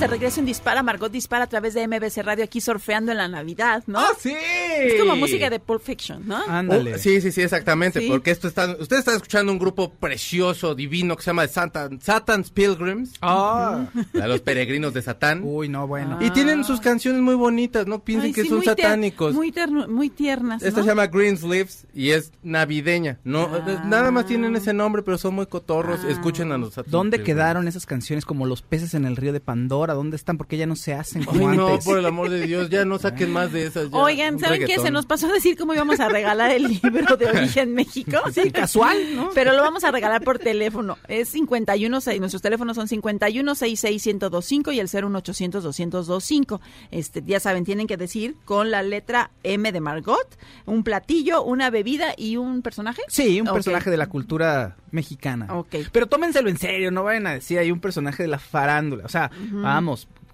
Estamos de regreso en Dispara Margot Dispara a través de MBC Radio aquí surfeando en la Navidad, ¿no? ¡Ah, sí! Es como música de Pulp Fiction, ¿no? Ándale. Oh, sí, sí, sí, exactamente. Sí. Porque esto está. Usted está escuchando un grupo precioso, divino, que se llama Satan, Satan's Pilgrims, Ah. los peregrinos de Satán. Uy, no, bueno. Y tienen sus canciones muy bonitas, no piensen Ay, que sí, son muy satánicos. Muy, terno- muy tiernas, Esta ¿no? se llama Greensleeves y es navideña. No, Ah. eh, nada más tienen ese nombre, pero son muy cotorros. Escuchen a los Satan's ¿Dónde Pilgrims. quedaron esas canciones como los peces en el río de Pandora? ¿Dónde están? Porque ya no se hacen Ay, como no, por el amor de Dios, ya no saquen más de esas. ya. Oigan, ¿saben qué? Se nos pasó a decir cómo íbamos a regalar el libro de Origen México. Sí, casual, ¿no? Pero lo vamos a regalar por teléfono. Es 51, seis- nuestros teléfonos son 51 66 1025 y el 01800 225. Este, ya saben, tienen que decir con la letra M de Margot, un platillo, una bebida y un personaje. Sí, un personaje de la cultura mexicana. Ok. Pero tómenselo en serio, no vayan a decir hay un personaje de la farándula. O sea, vamos,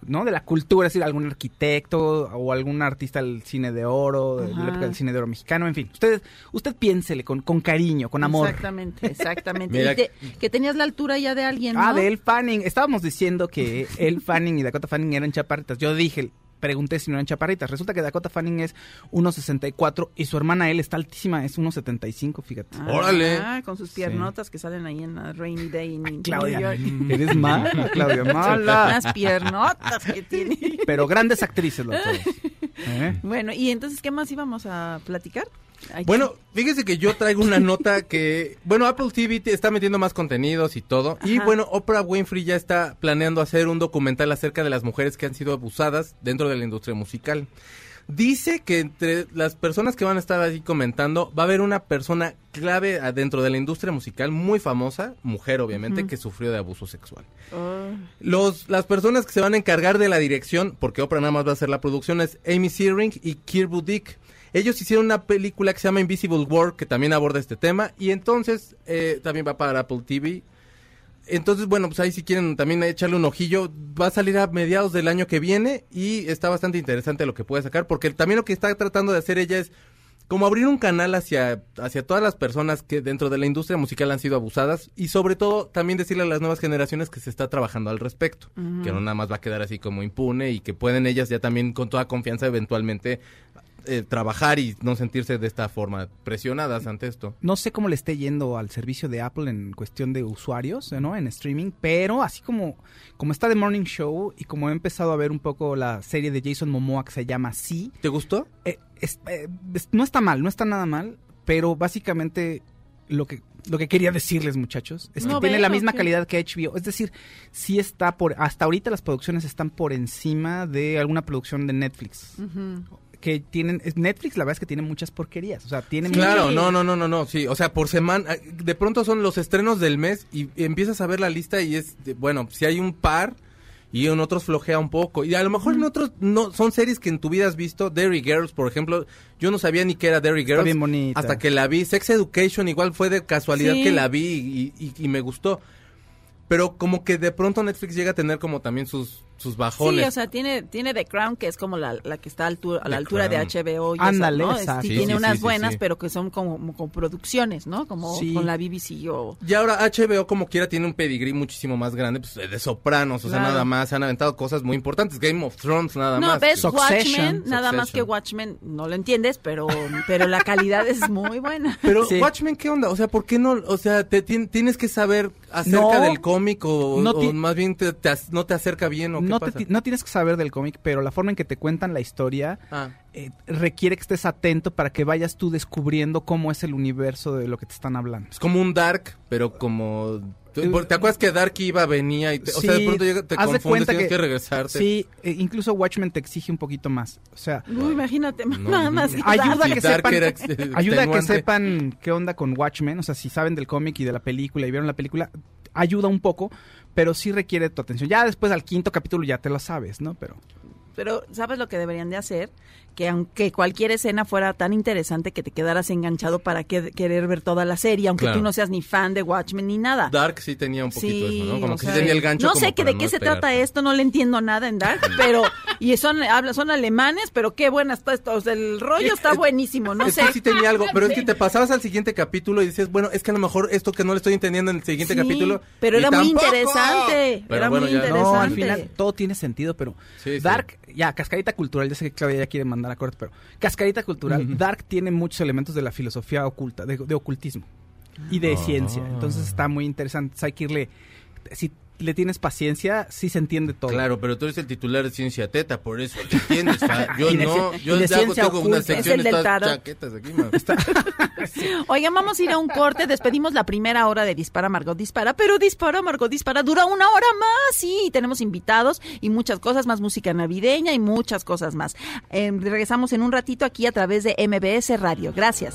¿no? De la cultura, es decir, algún arquitecto o algún artista del cine de oro, de la época del cine de oro mexicano, en fin. Usted, usted piénsele con, con cariño, con amor. Exactamente, exactamente. Mira- Y te- que tenías la altura ya de alguien, ¿no? Ah, de Elle Fanning. Estábamos diciendo que Elle Fanning y Dakota Fanning eran chaparritas. Yo dije, pregunté si no eran chaparritas. Resulta que Dakota Fanning es 1.64 y su hermana Elle está altísima, es 1.75, fíjate. Ah, Órale. con sus piernotas que salen ahí en la Rainy Day en Claudia, New York. eres mala, Claudia, mala. Unas piernotas que tiene. Pero grandes actrices las dos. ¿Eh? Bueno, y entonces, ¿qué más íbamos a platicar? Bueno, fíjese que yo traigo una nota que, bueno, Apple TV está metiendo más contenidos y todo. Y bueno, Oprah Winfrey ya está planeando hacer un documental acerca de las mujeres que han sido abusadas dentro de la industria musical. Dice que entre las personas que van a estar ahí comentando va a haber una persona clave adentro de la industria musical muy famosa, mujer obviamente, que sufrió de abuso sexual. Oh, Los, las personas que se van a encargar de la dirección, porque Oprah nada más va a hacer la producción, es Amy Searing y Kirby Dick. Ellos hicieron una película que se llama Invisible War, que también aborda este tema, y entonces eh, también va para Apple TV. Entonces, bueno, pues ahí si quieren también echarle un ojillo, va a salir a mediados del año que viene y está bastante interesante lo que puede sacar, porque también lo que está tratando de hacer ella es como abrir un canal hacia, hacia todas las personas que dentro de la industria musical han sido abusadas y sobre todo también decirle a las nuevas generaciones que se está trabajando al respecto, que no nada más va a quedar así como impune y que pueden ellas ya también con toda confianza eventualmente eh, trabajar y no sentirse de esta forma presionadas ante esto. No sé cómo le esté yendo al servicio de Apple en cuestión de usuarios, ¿no? En streaming, pero así como, como está The Morning Show y como he empezado a ver un poco la serie de Jason Momoa que se llama Sí, ¿Te gustó? eh, es- eh, es- no está mal, no está nada mal, pero básicamente lo que lo que quería decirles muchachos es que ¿No tiene la misma qué? calidad que HBO, es decir, sí está por hasta ahorita las producciones están por encima de alguna producción de Netflix. Que tienen Netflix la verdad es que tiene muchas porquerías, o sea, tiene Sí. Claro, no, no, no, no, no, sí, o sea, por semana, de pronto son los estrenos del mes y empiezas a ver la lista y es, de- bueno, si hay un par y en otros flojea un poco y a lo mejor en otros no son series que en tu vida has visto, Derry Girls, por ejemplo, yo no sabía ni que era Derry Girls bien bonita. hasta que la vi, Sex Education igual fue de casualidad Sí. que la vi y, y- y me gustó. Pero como que de pronto Netflix llega a tener como también sus sus bajones. Sí, o sea, tiene, tiene The Crown, que es como la, la que está a, altura- a la The altura Crown. de HBO. Y Ándale, eso, ¿no? esa. Sí, Sí, tiene sí, unas buenas, sí. pero que son como, como, como producciones, ¿no? Como Sí. con la BBC o... Y ahora HBO como quiera tiene un pedigrí muchísimo más grande, pues de Sopranos, o sea, nada más, se han aventado cosas muy importantes, Game of Thrones nada No, más. ves que- Succession. Watchmen, nada más que. Watchmen, no lo entiendes, pero, pero la calidad es muy buena. Pero Sí. Watchmen, ¿qué onda? O sea, ¿por qué no? O sea, te tien- tienes que saber acerca No. del cómic o, No o más bien te, no te acerca bien o qué No, te no tienes que saber del cómic, pero la forma en que te cuentan la historia Ah. eh, requiere que estés atento para que vayas tú descubriendo cómo es el universo de lo que te están hablando. Es como un Dark, pero como... ¿Te Eh, te acuerdas que Dark iba, venía y te, o sea, de pronto llega, te haz de confundes, cuenta tienes que, que- regresarte? Sí, eh, incluso Watchmen te exige un poquito más. O sea, Uy, imagínate, No, nada más. no. ayuda que sepan, era ex- ayuda a que sepan qué onda con Watchmen, o sea, si saben del cómic y de la película y vieron la película, ayuda un poco, pero sí requiere tu atención. Ya después al quinto capítulo ya te lo sabes, ¿no? Pero Pero, ¿sabes lo que deberían de hacer? Que aunque cualquier escena fuera tan interesante que te quedaras enganchado para que- querer ver toda la serie, aunque Claro. tú no seas ni fan de Watchmen ni nada. Dark sí tenía un poquito eso, ¿no? Como que sea, sí tenía el gancho No sé que de qué se trata esto, no le entiendo nada en Dark, pero y son habla son alemanes, pero qué buena está esto, o sea, el rollo está buenísimo, no es sé. que sí tenía algo, pero es que te pasabas al siguiente capítulo y dices, bueno, es que a lo mejor esto que no le estoy entendiendo en el siguiente Sí, capítulo. pero era muy interesante, Pero era bueno, muy ya- interesante. no, al final todo tiene sentido, pero Sí, sí. Dark, ya, cascarita cultural, ya sé que Claudia ya quiere mandar a corte, pero cascarita cultural, Dark tiene muchos elementos de la filosofía oculta, de, de ocultismo y de Ah. ciencia, entonces está muy interesante, hay que irle, si le tienes paciencia, sí se entiende todo. Claro, pero tú eres el titular de Ciencia Teta, por eso, ¿te entiendes? fa? Yo no, yo de hago- ciencia tengo una sección Es el del chaquetas aquí. Oigan, vamos a ir a un corte, despedimos la primera hora de Dispara Margot Dispara, pero Dispara Margot Dispara dura una hora más, sí, tenemos invitados y muchas cosas, más música navideña y muchas cosas más. Eh, regresamos en un ratito aquí a través de MBS Radio. Gracias.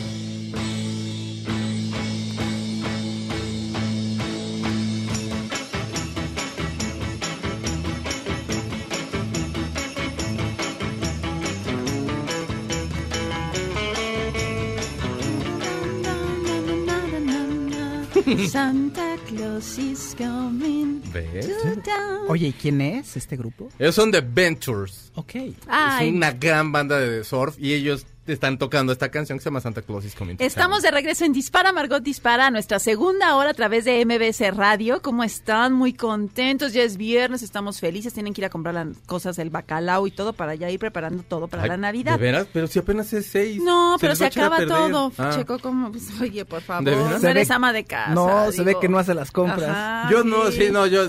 Santa Claus is coming to town. Oye, ¿y quién es este grupo? Ellos son The Ventures. Ok. Ay, Es una gran banda de surf y ellos están tocando esta canción que se llama Santa Claus is Coming to Estamos Town. de regreso en Dispara, Margot Dispara, nuestra segunda hora a través de MBS Radio. ¿Cómo están? Muy contentos. Ya es viernes, estamos felices. Tienen que ir a comprar las cosas, el bacalao y todo para ya ir preparando todo para Ay, la Navidad. ¿De veras? Pero si apenas es seis. No, pero se acaba todo. Ah. Checo, como, pues, oye, por favor, ¿De veras? no Se ve- eres ama de casa. No, se ve que no hace las compras. Ajá, Yo no, sí, no, yo,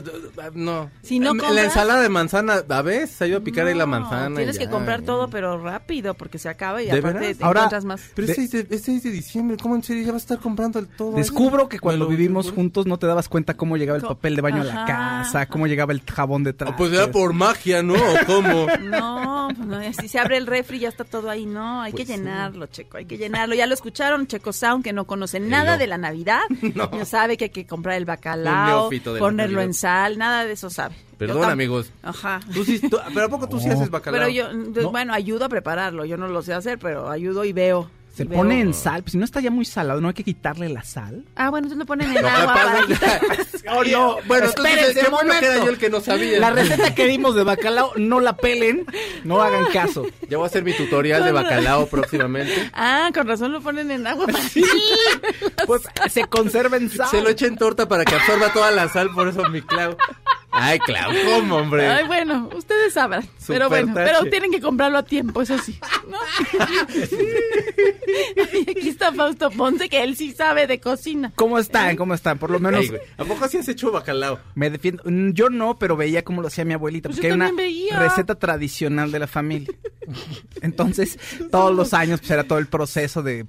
no. Si no En compras- La ensalada de manzana, a veces ayuda a picar ahí la No, manzana. Tienes que comprar todo, pero rápido, porque se acaba y ¿De aparte veras? te Ahora- encuentras más. Pero es 6 de, es 6 de diciembre, ¿cómo en serio ya vas a estar comprando el todo? Descubro ahí? que cuando vivimos pues- juntos no te dabas cuenta cómo llegaba el Co- papel de baño a la casa, cómo llegaba el jabón de Ah, trastes. Pues era por magia, ¿no? ¿O cómo? No, pues no, si se abre el refri ya está todo ahí, no, hay Pues que sí. llenarlo, Checo, hay que llenarlo. Ya lo escucharon, Checo Sound, que no conoce nada no. de la Navidad, No. no sabe que hay que comprar el bacalao, de ponerlo en sal, nada de eso sabe. Perdón, amigos. Ajá. Tú sí, tú- pero ¿a poco tú sí haces bacalao? Pero yo, bueno, ayudo a prepararlo, yo no lo sé hacer, pero ayudo y veo. Se y veo. pone en sal, pues si no está ya muy salado, no hay que quitarle la sal. Ah, bueno, entonces lo ponen en agua para quitar- Oh, no. Bueno, entonces Espérense qué bueno que era yo el que no sabía. La receta que dimos de bacalao, no la pelen, no hagan caso. Ya voy a hacer mi tutorial de bacalao próximamente. Ah, con razón lo ponen en agua para Pues se conserva en sal. Se lo eché en torta para que absorba toda la sal, por eso mi Clau. Ay, Clau, ¿cómo, hombre? Ay, bueno, ustedes sabrán. pero bueno, tache. pero tienen que comprarlo a tiempo, eso sí. ¿no? y aquí está Fausto Ponce, que él sí sabe de cocina. ¿Cómo están? ¿Cómo están? Por lo menos ¿A poco sí has hecho bacalao? me defiendo. Mm, Yo no, pero veía cómo lo hacía mi abuelita, Pues porque yo hay una veía. receta tradicional de la familia. Entonces, todos los años pues era todo el proceso de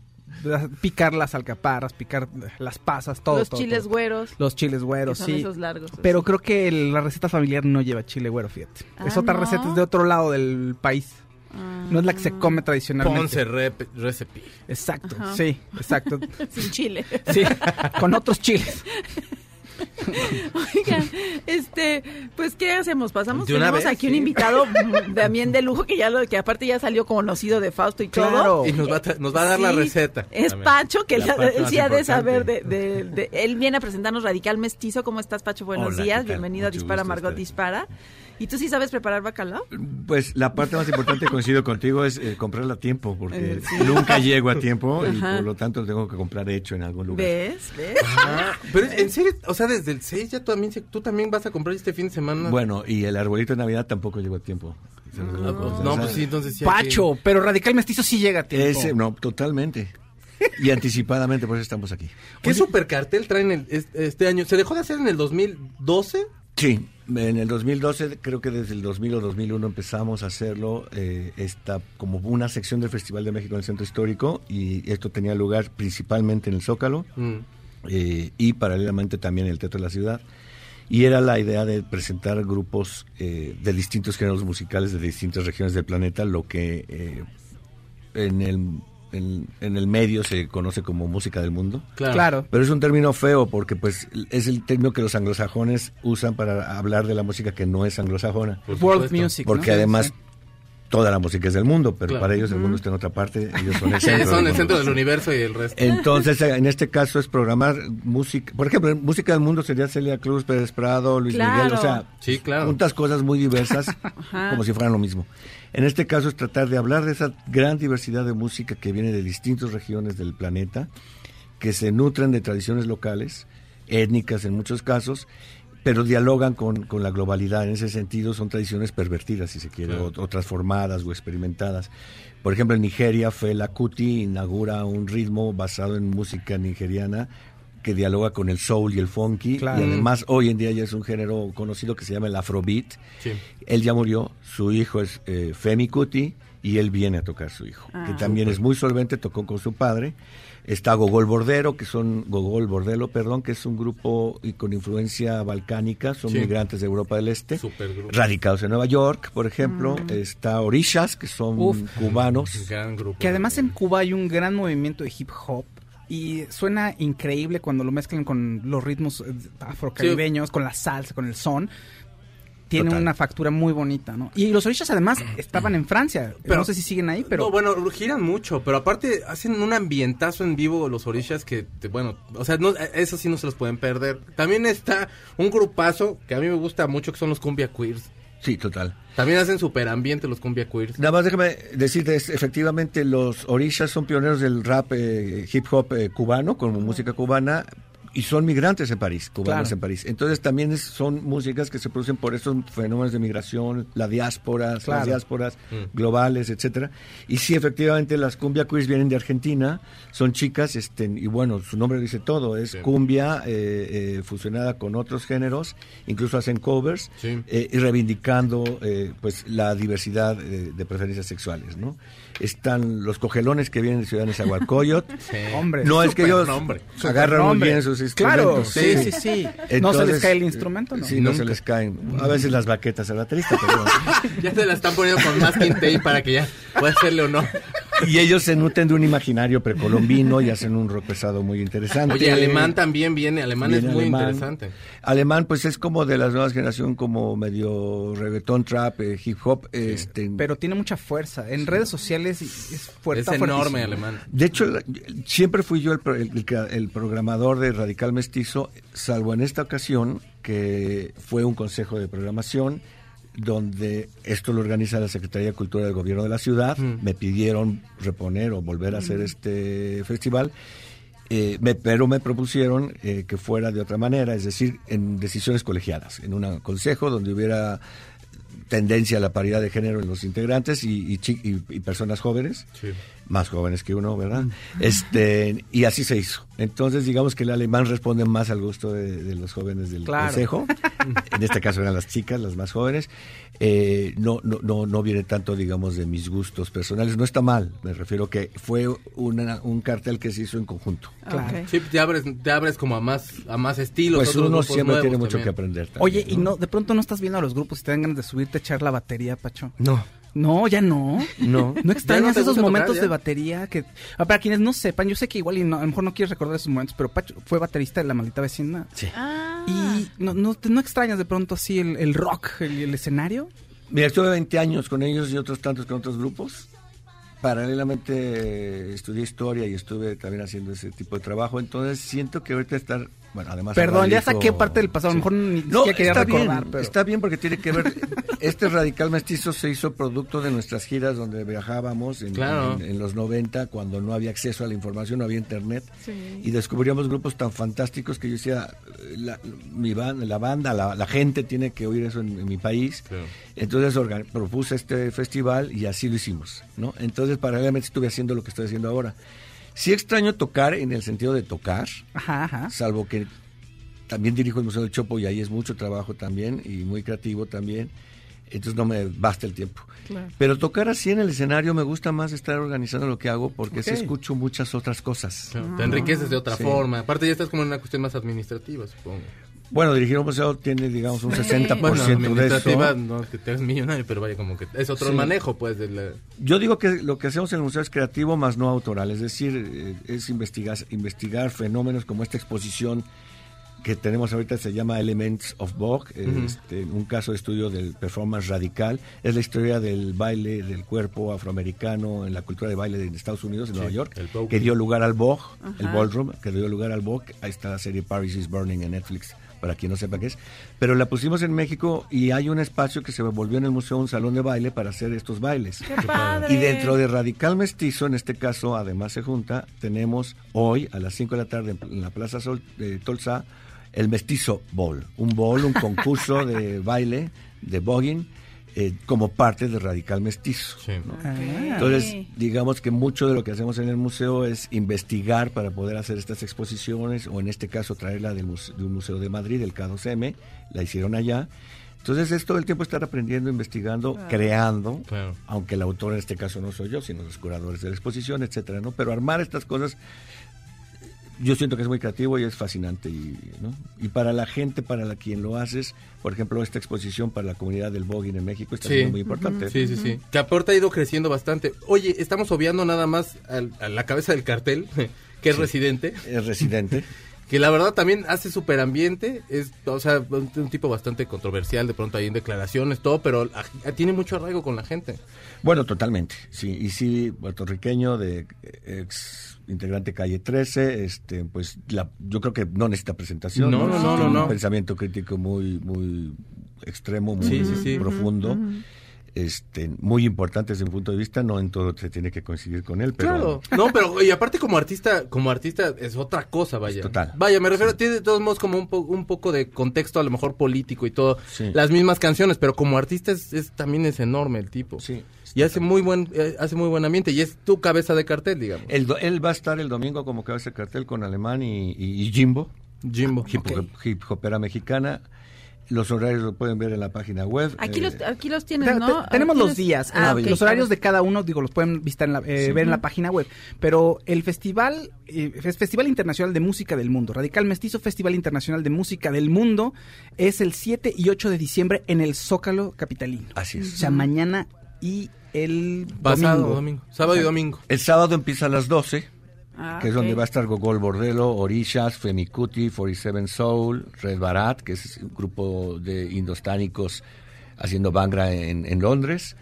picar las alcaparras, picar las pasas, todo. Los todo, chiles todo. güeros. Los chiles güeros, que son sí. esos largos. Pero así. creo que el- la receta familiar no lleva chile güero, fíjate. es Ah, otra ¿no? receta, es de otro lado del país. No es la que se come tradicionalmente. Ponce rep- recipe. Exacto, Ajá. sí, exacto. Sin chile. Sí, con otros chiles. Oigan, este, pues ¿qué hacemos? Pasamos, De tenemos vez, aquí un invitado también de lujo que ya lo, que aparte ya salió conocido de Fausto y todo. Claro. Y nos va, a nos va a dar la receta. Es también. Pacho, que La él, sí ha de saber de, de- de- Él viene a presentarnos Radical Mestizo. ¿Cómo estás, Pacho? Buenos Hola, ¿qué días. Bienvenido a Dispara, Margot. Dispara. ¿Y tú sí sabes preparar bacalao? Pues la parte más importante, coincido contigo, es eh, comprarla a tiempo, porque Eh, sí. nunca llego a tiempo y Ajá. por lo tanto lo tengo que comprar hecho en algún lugar. ¿Ves? ¿Ves? Ah, pero en serio, o sea, desde el 6 ya tú también, tú también vas a comprar este fin de semana. Bueno, y el arbolito de Navidad tampoco llegó a tiempo. Ah, no, pues sí, entonces sí. que- Pacho, pero Radical Mestizo sí llega a tiempo. Ese, no, totalmente. Y anticipadamente, por eso estamos aquí. ¿Qué super cartel traen el- es- este año? ¿Se dejó de hacer en el 2012? Sí, en el 2012, creo que desde el 2000 o 2001 empezamos a hacerlo, eh, esta, como una sección del Festival de México en el Centro Histórico, y esto tenía lugar principalmente en el Zócalo, Mm. eh, y paralelamente también en el Teatro de la Ciudad. Y era la idea de presentar grupos eh, de distintos géneros musicales de distintas regiones del planeta, lo que eh, en, el, en, en el medio se conoce como música del mundo. Claro. Claro. Pero es un término feo porque pues es el término que los anglosajones usan para hablar de la música que no es anglosajona. World. Music. Porque ¿no? además Sí. Toda la música es del mundo, pero Claro. para ellos el mundo está en otra parte, ellos son el centro. son del el mundo. centro del universo y el resto. Entonces, en este caso es programar música. Por ejemplo, en música del mundo sería Celia Cruz, Pérez Prado, Luis Claro. Miguel, o sea, Sí, claro. juntas cosas muy diversas como si fueran lo mismo. En este caso es tratar de hablar de esa gran diversidad de música que viene de distintas regiones del planeta, que se nutren de tradiciones locales, étnicas en muchos casos, pero dialogan con, con la globalidad. En ese sentido son tradiciones pervertidas, si se quiere, Claro. o, o transformadas o experimentadas. Por ejemplo, en Nigeria, Fela Kuti inaugura un ritmo basado en música nigeriana que dialoga con el soul y el funky. Claro. Y además, hoy en día ya es un género conocido que se llama el afrobeat. Sí. Él ya murió, su hijo es eh, Femi Kuti y él viene a tocar su hijo, Ah. que también es muy solvente, tocó con su padre. Está Gogol Bordero, que son Gogol Bordelo, perdón, que es un grupo y con influencia balcánica, son Sí. migrantes de Europa del Este, Supergrupo. radicados en Nueva York, por ejemplo. Está Orishas, que son Uf. cubanos. Gran grupo. Que además en Cuba hay un gran movimiento de hip hop y suena increíble cuando lo mezclan con los ritmos eh, afrocaribeños, con la salsa, con el son. Tiene Total. una factura muy bonita, ¿no? Y los orishas además estaban en Francia. Pero- no sé si siguen ahí, pero No, bueno, giran mucho, pero aparte hacen un ambientazo en vivo los orishas que, te- bueno, o sea, no, eso sí no se los pueden perder. También está un grupazo que a mí me gusta mucho, que son los cumbia queers. Sí, total. También hacen super ambiente los cumbia queers. Nada más déjame decirte, es- efectivamente los Orishas son pioneros del rap eh, hip hop eh, cubano, como música cubana, y son migrantes en París, cubanos Claro. en París. Entonces también es- son músicas que se producen por estos fenómenos de migración, la diáspora, las diásporas Mm. globales, etcétera. Y sí, efectivamente, las cumbia queers vienen de Argentina, son chicas, este, y bueno, su nombre dice todo, es Sí. cumbia eh, eh, fusionada con otros géneros, incluso hacen covers, Sí. eh, y reivindicando eh, pues la diversidad eh, de preferencias sexuales, ¿no? Están los cogelones que vienen de Ciudad de Nezahualcóyotl. Sí. No es que ellos nombre. agarran muy bien sus Claro, sí, sí, sí. no se Entonces, les cae el instrumento, ¿no? Sí, no se les caen. A veces las baquetas a la triste, pero bueno. Ya se la están poniendo con masking tape para que ya pueda hacerle o no. Y ellos se nutren de un imaginario precolombino y hacen un rock pesado muy interesante. Oye, alemán también viene, alemán Viene es muy alemán. interesante. Alemán, pues es como de las nuevas generaciones, como medio reggaetón, trap, eh, hip hop. Este, Pero tiene mucha fuerza. En redes sociales es fuerte. es enorme alemán. De hecho, siempre fui yo el, pro- el- el programador de Radical Mestizo, salvo en esta ocasión, que fue un consejo de programación, donde esto lo organiza la Secretaría de Cultura del Gobierno de la Ciudad. Mm. Me pidieron reponer o volver a hacer este festival. eh, me- pero me propusieron eh, que fuera de otra manera, es decir, en decisiones colegiadas, en un consejo donde hubiera tendencia a la paridad de género en los integrantes y, y chi- y- y personas jóvenes Sí. más jóvenes que uno, ¿verdad? Este, y así se hizo. Entonces, digamos que el alemán responde más al gusto de, de los jóvenes del Claro. consejo. En este caso eran las chicas, las más jóvenes. Eh, no, no, no, no viene tanto, digamos, de mis gustos personales. No está mal, me refiero que fue una- un cartel que se hizo en conjunto. Claro. Sí, te abres, te abres como a más, a más estilos. Pues uno siempre tiene mucho también. que aprender. también, Oye, y no, de pronto no estás viendo a los grupos y te dan ganas de subirte a echar la batería, Pacho. No, No, ya no. no. ¿No extrañas esos tocar, momentos de batería? que ah, Para quienes no sepan, yo sé que igual y no- a lo mejor no quieres recordar esos momentos, pero Pacho fue baterista de La Maldita Vecina. Sí. Ah. Y no, no, no extrañas de pronto así el, el rock, el, el escenario. Mira, estuve 20 años con ellos y otros tantos con otros grupos. Paralelamente eh, estudié historia y estuve también haciendo ese tipo de trabajo. Entonces siento que ahorita estar, bueno, además... Perdón, ya saqué parte del pasado, a lo mejor ni No, quería está recordar. bien, pero... está bien porque tiene que ver, este Radical Mestizo se hizo producto de nuestras giras donde viajábamos en, Claro. en- en los 90, cuando no había acceso a la información, no había internet, Sí. y descubríamos grupos tan fantásticos que yo decía, la, mi ban- la banda, la, la gente tiene que oír eso en, en mi país. Claro. Entonces organ- propuse este festival y así lo hicimos, ¿no? Entonces paralelamente estuve haciendo lo que estoy haciendo ahora. Sí extraño tocar en el sentido de tocar, Ajá, ajá. salvo que también dirijo el Museo del Chopo y ahí es mucho trabajo también y muy creativo también. Entonces no me basta el tiempo. Claro. Pero tocar así en el escenario me gusta más estar organizando lo que hago porque Ok. sí escucho muchas otras cosas. Claro, Te enriqueces de otra Sí. forma. Aparte ya estás como en una cuestión más administrativa, supongo. Bueno, dirigir un museo tiene, digamos, un Sí. 60% Bueno, de eso. no que te millonario, pero vaya como que es otro Sí. manejo, pues, de la... Yo digo que lo que hacemos en el museo es creativo más no autoral, es decir, eh, es investigar, investigar fenómenos como esta exposición que tenemos ahorita se llama Elements of Vogue, este, un caso de estudio del performance radical, es la historia del baile del cuerpo afroamericano en la cultura de baile de Estados Unidos, en Sí, Nueva York, que dio lugar al Vogue, el ballroom, que dio lugar al Vogue, ahí está la serie Paris is Burning en Netflix, para quien no sepa qué es, pero la pusimos en México y hay un espacio que se volvió en el museo un salón de baile para hacer estos bailes. ¡Qué padre! Y dentro de Radical Mestizo, en este caso, además se junta, tenemos hoy a las 5 de la tarde en- la Plaza Sol de Tolsa el Mestizo Bowl. Un bowl, un concurso de baile, de voguing, eh, como parte de Radical Mestizo. Sí. ¿no? Ah. Entonces, digamos que mucho de lo que hacemos en el museo es investigar para poder hacer estas exposiciones, o en este caso traerla del muse- de un museo de Madrid, el K2M, la hicieron allá. Entonces es todo el tiempo estar aprendiendo, investigando, creando, Claro. aunque el autor en este caso no soy yo, sino los curadores de la exposición, etcétera, ¿no? Pero armar estas cosas, yo siento que es muy creativo y es fascinante, y, ¿no? Y para la gente, para la quien lo haces, por ejemplo, esta exposición para la comunidad del voguing en México está Sí. siendo muy importante. Sí, sí, sí. Que aporta ha ido creciendo bastante. Oye, estamos obviando nada más al- a la cabeza del cartel, que es residente. Es residente. Que la verdad también hace super ambiente, es, o sea, un, un tipo bastante controversial, de pronto ahí en declaraciones, todo, pero a- tiene mucho arraigo con la gente. Bueno, totalmente, sí, y sí, puertorriqueño de ex integrante calle 13, este, pues la, yo creo que no necesita presentación, No, no, no, no, Un no. pensamiento crítico muy, muy extremo, muy Sí, sí, sí. profundo, este, muy importante desde un punto de vista, no en todo se tiene que coincidir con él, pero Claro. No, pero y aparte como artista, como artista es otra cosa, vaya. Total. Vaya, me refiero, tiene de todos modos como un, po- un poco de contexto a lo mejor político y todo, Sí. las mismas canciones, pero como artista es, es- también es enorme el tipo. Sí. Y hace muy buen eh, hace muy buen ambiente y es tu cabeza de cartel, digamos. el do- él va a estar el domingo como cabeza de cartel con Alemán y, y- y Jimbo, Jimbo. hip, hip hopera mexicana. Los horarios lo pueden ver en la página web. Aquí, eh, los, aquí los Te- tienen, ¿no? te- tenemos los días, Ah, eh, los horarios claro. de cada uno, digo, los pueden visitar en la, eh, ver en la página web. Pero el festival, eh, es Festival Internacional de Música del Mundo, Radical Mestizo Festival Internacional de Música del Mundo, es el 7 y 8 de diciembre en el Zócalo Capitalino. Así es. O sea, mañana y el Pasado domingo. domingo. Sábado y domingo. El sábado empieza a las 12, Ah, que es donde va a estar Gogol Bordelo, Orishas, Femicuti, 47 Soul, Red Barat, que es un grupo de indostánicos haciendo Bangra en, en Londres,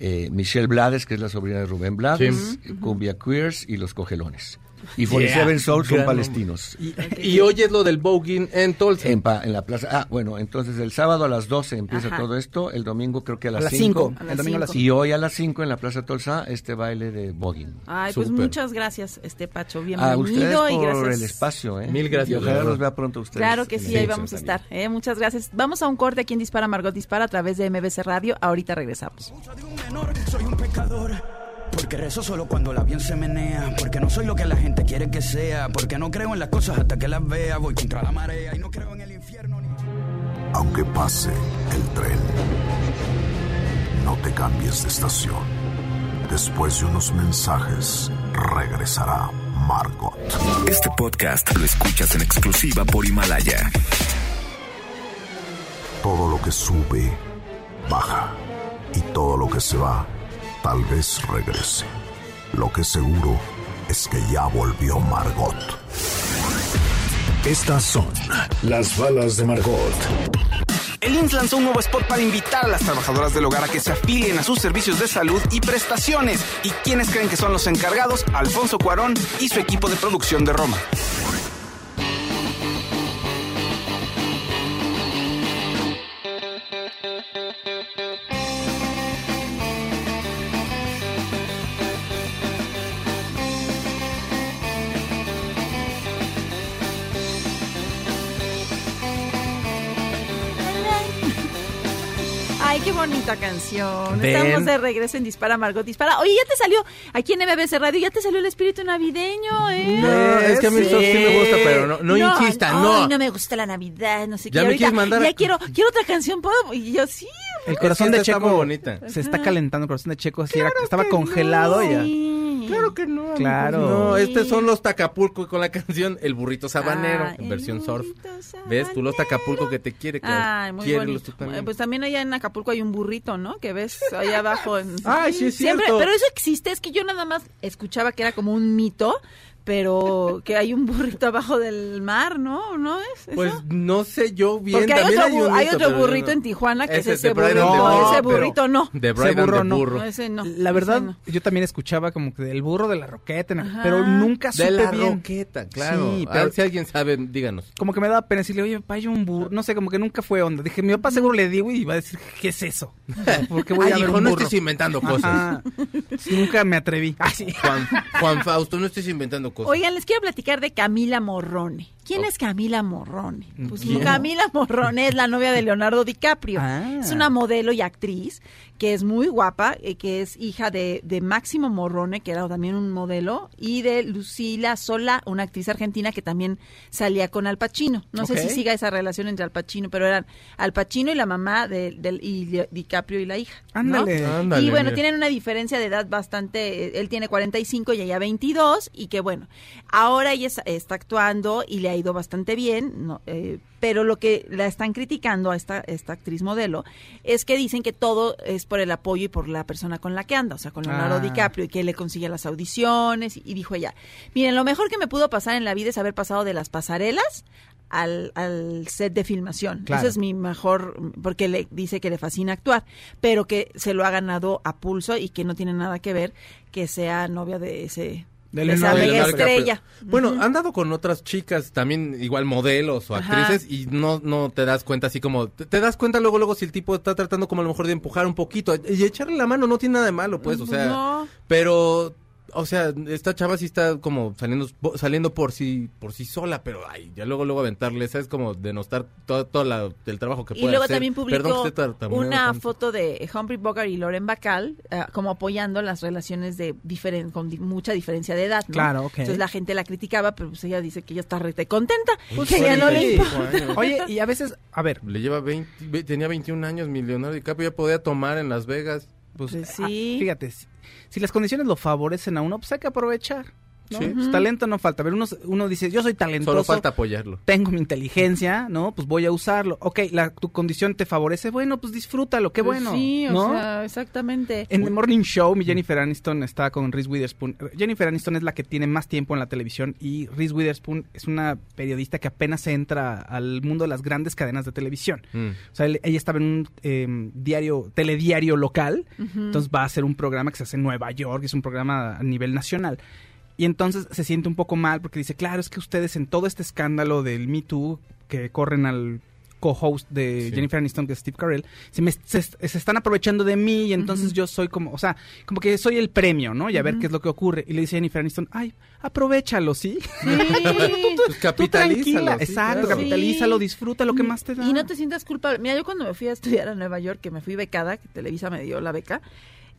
eh, Michelle Blades, que es la sobrina de Rubén Blades, Cumbia Queers y Los Cogelones. Y 47 Yeah. Soul son palestinos. Y hoy es lo del voguing en Tulsa. En, pa- en la plaza. Ah, bueno, entonces el sábado a las 12 empieza Ajá. todo esto, el domingo creo que a A las las 5. 5, A el las domingo a las cinco. 5. Y hoy a las 5 en la Plaza Tolsa, este baile de voguing. Ay, pues muchas gracias, este Pacho. A Bienvenido ustedes y por gracias. el espacio, ¿eh? Mil gracias, Y ojalá los vea pronto ustedes. Claro que sí, ahí vamos a estar. ¿eh? Muchas gracias. Vamos a un corte aquí en Dispara Margot Dispara a través de MBC Radio. Ahorita regresamos. de un menor, soy un pecador. Porque rezo solo cuando el avión se menea. Porque no soy lo que la gente quiere que sea. Porque no creo en las cosas hasta que las vea. Voy contra la marea y no creo en el infierno ni. Aunque pase el tren, no te cambies de estación. Después de unos mensajes, regresará Margot. Este podcast lo escuchas en exclusiva por Himalaya. Todo lo que sube, baja. Y todo lo que se va, tal vez regrese. Lo que seguro es que ya volvió Margot. Estas son las balas de Margot. El IMSS lanzó un nuevo spot para invitar a las trabajadoras del hogar a que se afilien a sus servicios de salud y prestaciones. ¿Y quiénes creen que son los encargados? Alfonso Cuarón y su equipo de producción de Roma. Bonita canción. Ven. Estamos de regreso en Dispara, Margot Dispara. Oye, ya te salió, aquí en MBC Radio, ya te salió el espíritu navideño, ¿eh? No, es que a mí eso sí me gusta, pero no, no, insistan, no. Ay, no me gusta la Navidad, no sé Ya qué. me Ahorita, quieres mandar Ya quiero, quiero otra canción, ¿puedo? Y yo, sí. El corazón de Esta está Checo muy bonita. se está calentando, el corazón de Checo así era- estaba congelado y ya. Claro que no. Claro. No, este son los Tacapulco con la canción El burrito sabanero Ah, en el versión surf. ¿Ves? Tú los Tacapulco que te quiere, que Ay, muy quiere bonito. los tú también. Pues también allá en Acapulco hay un burrito, ¿no? Que ves allá abajo. En... Ay, sí es Siempre, cierto. pero eso existe, es que yo nada más escuchaba que era como un mito, pero que hay un burrito abajo del mar, ¿no? ¿No es? eso? Pues no sé yo bien. Porque hay también otro, un hay mito, otro burrito no. en Tijuana que Ese es ese burrito. No, ese burrito no. De burro no. burro. No, ese no. La verdad, no. yo también escuchaba como que del burro de la roqueta, Ajá. pero nunca supe De la bien. roqueta, claro. Sí, A pero ver si alguien sabe, díganos. como que me daba pena decirle, oye, papá, hay un burro. No sé, como que nunca fue onda. Dije, mi papá seguro le digo y va a decir, ¿qué es eso? Porque voy Ay, a ver hijo, un no estés inventando cosas. Sí, nunca me atreví. Ah, sí. Juan, Juan Fausto, no estés inventando cosas. Oigan, les quiero platicar de Camila Morrone. ¿Quién es Camila Morrone? Pues ¿Quién? Camila Morrone es la novia de Leonardo DiCaprio. Ah. Es una modelo y actriz que es muy guapa, eh, que es hija de, de Máximo Morrone, que era también un modelo, y de Lucila Sola, una actriz argentina que también salía con Al Pacino. No sé si siga esa relación entre Al Pacino, pero eran Al Pacino y la mamá de, y Di- DiCaprio y la hija. ¿no? Ándale. Ándale, y bueno, tienen una diferencia de edad bastante, eh, él tiene 45 y ella 22 y que bueno, ahora ella es- está actuando y le ha ido bastante bien, no, eh, pero lo que la están criticando a esta, esta actriz modelo es que dicen que todo es por el apoyo y por la persona con la que anda, o sea, con Leonardo Ah. DiCaprio y que le consigue las audiciones y, y dijo ella, miren, lo mejor que me pudo pasar en la vida es haber pasado de las pasarelas al, al set de filmación. Claro. Ese es mi mejor, porque le dice que le fascina actuar, pero que se lo ha ganado a pulso y que no tiene nada que ver que sea novia de ese De de Leonardo mega Leonardo estrella. Bueno, han dado con otras chicas, también igual modelos o Ajá. actrices, y no, no te das cuenta así como, te, te das cuenta luego, luego si el tipo está tratando como a lo mejor de empujar un poquito, y echarle la mano no tiene nada de malo, pues, o sea, No. pero, o sea, esta chava sí está como saliendo, saliendo por sí, por sí sola, pero ay, ya luego, luego aventarle, esa es como denostar todo, todo la- el trabajo que Y puede luego hacer. también Perdón que publicó una foto de Humphrey Bogart y Lauren Bacall eh, como apoyando las relaciones de diferen, con di- mucha diferencia de edad. ¿no? Claro, ok. Entonces la gente la criticaba, pero pues ella dice que ella está rete contenta, Pues que ya no le importa. Oye, y a veces, a ver, Le lleva 20, ve- tenía 21 años, mi Leonardo DiCaprio ya podía tomar en Las Vegas. pues, Pues ah, sí. fíjate, si, las condiciones lo favorecen a uno, pues hay que aprovechar. ¿No? Sí. Pues, talento no falta. A ver, uno, uno dice, yo soy talentoso. Solo falta apoyarlo. tengo mi inteligencia, ¿no? Pues voy a usarlo. Ok, la, tu condición te favorece, bueno, pues disfrútalo, qué Pues bueno. Sí, o ¿no? sea, exactamente. En The Morning Show, mi Jennifer Aniston está con Reese Witherspoon. Jennifer Aniston es la que tiene más tiempo en la televisión y Reese Witherspoon es una periodista que apenas entra al mundo de las grandes cadenas de televisión. Mm. O sea, él- ella estaba en un eh, diario, telediario local, entonces va a hacer un programa que se hace en Nueva York, es un programa a nivel nacional. Y entonces se siente un poco mal porque dice, claro, es que ustedes en todo este escándalo del Me Too que corren al co-host de Sí. Jennifer Aniston, que es Steve Carell, se, me- se, se están aprovechando de mí y entonces yo soy como, o sea, como que soy el premio, ¿no? Y a ver qué es lo que ocurre. Y le dice Jennifer Aniston, ay, aprovechalo, ¿sí? Sí. Pues Tú tranquila, sí, exacto, claro. capitalízalo, disfruta lo que más te da. Y no te sientas culpable. Mira, yo cuando me fui a estudiar a Nueva York, que me fui becada, que Televisa me dio la beca,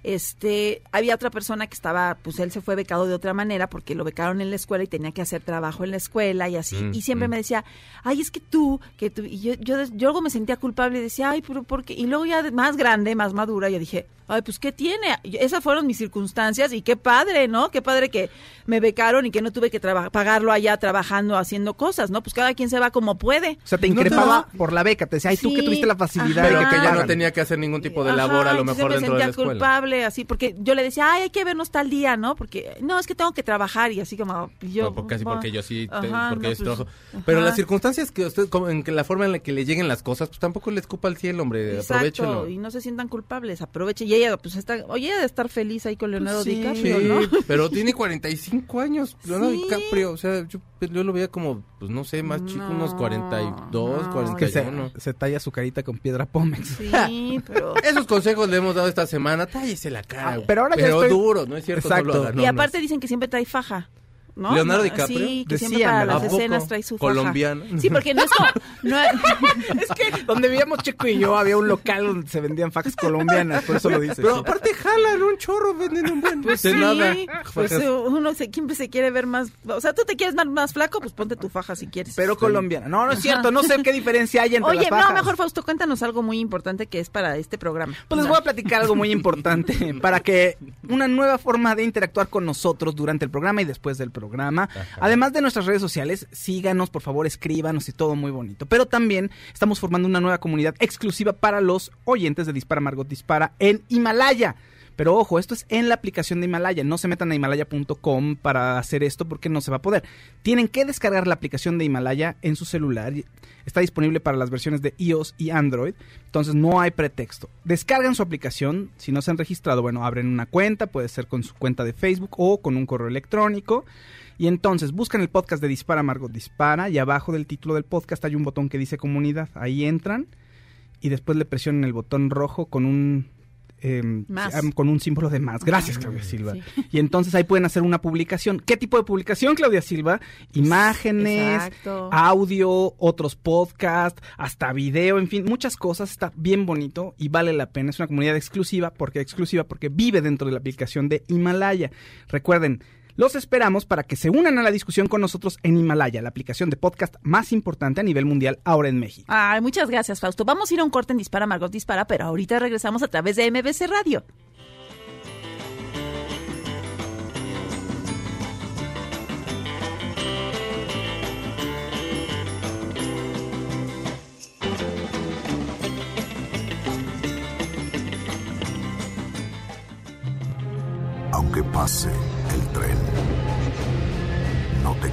este, había otra persona que estaba, pues él se fue becado de otra manera porque lo becaron en la escuela y tenía que hacer trabajo en la escuela y así. Mm, y siempre mm. me decía, ay, es que tú, que tú, y yo, yo, yo luego me sentía culpable y decía, ay, pero ¿por qué? Y luego ya de- más grande, más madura, yo dije, ay, pues ¿qué tiene? Y Esas fueron mis circunstancias y qué padre, ¿no? Qué padre que me becaron y que no tuve que pagarlo allá trabajando, haciendo cosas, ¿no? Pues cada quien se va como puede. O sea, te No te increpaba por la beca. Te decía, ay, tú que Sí, tuviste la facilidad. ajá. Pero de que ya no pagan". tenía que hacer ningún tipo de Ajá, labor a lo mejor me dentro de la escuela. culpable, así, porque yo le decía, ay, hay que vernos tal día, ¿no? Porque, no, es que tengo que trabajar y así como yo... No, porque casi bueno, porque yo sí, te- ajá, porque no, yo sí pues, trabajo. ajá. Pero las circunstancias que usted, como en que la forma en la que le lleguen las cosas, pues tampoco les escupa al cielo, hombre, Exacto, aprovechenlo. y no se sientan culpables, aproveche. Y ella, pues está, oye, ella de estar feliz ahí con Leonardo Sí, DiCaprio, ¿no? pero tiene 45 años, Leonardo Sí. DiCaprio, o sea, yo, yo lo veía como, pues no sé, más chico, unos 42, no. Que se, 41. se talla su carita con piedra pómex. Sí, pero... Esos consejos le hemos dado esta semana, tállese la cara. Ah, pero ahora ya estoy- duro, no es cierto, no Exacto. lo haga, no, y aparte dicen que siempre trae faja. ¿No? Leonardo No, DiCaprio. Sí, que siempre para las escenas trae su faja. Colombiano. Sí, porque no es como... no- es que donde vivíamos Checo y yo había un local donde se vendían fajas colombianas, por eso lo dices. Pero aparte jalan un chorro, venden un buen Pues de sí, nada. pues eh, uno se, siempre se quiere ver más... O sea, tú te quieres más, más flaco, pues ponte tu faja si quieres. Pero colombiana. No, no es cierto. No sé qué diferencia hay entre Oye, las no, fajas. mejor Fausto, cuéntanos algo muy importante que es para este programa. Pues les voy a platicar algo muy importante para que una nueva forma de interactuar con nosotros durante el programa y después del programa. Además de nuestras redes sociales, síganos, por favor, escríbanos y todo muy bonito. Pero también estamos formando una nueva comunidad exclusiva para los oyentes de Dispara Margot Dispara en Himalaya. Pero ojo, esto es en la aplicación de Himalaya. No se metan a himalaya.com para hacer esto porque no se va a poder. Tienen que descargar la aplicación de Himalaya en su celular. Está disponible para las versiones de iOS y Android. Entonces no hay pretexto. Descargan su aplicación. Si no se han registrado, bueno, abren una cuenta. Puede ser con su cuenta de Facebook o con un correo electrónico. Y entonces buscan el podcast de Dispara Margot Dispara y abajo del título del podcast hay un botón que dice comunidad. Ahí entran y después le presionan el botón rojo con un em, con un símbolo de más. Gracias, Claudia Silva. Sí. Y entonces ahí pueden hacer una publicación. ¿Qué tipo de publicación, Claudia Silva? Imágenes, Exacto. audio, otros podcasts, hasta video, en fin, muchas cosas. Está bien bonito y vale la pena. Es una comunidad exclusiva. ¿Por qué exclusiva? Porque vive dentro de la aplicación de Himalaya. Recuerden, los esperamos para que se unan a la discusión con nosotros en Himalaya, la aplicación de podcast más importante a nivel mundial ahora en México. Ay, muchas gracias, Fausto. Vamos a ir a un corte en Dispara, Margot Dispara, pero ahorita regresamos a través de MBC Radio. Aunque pase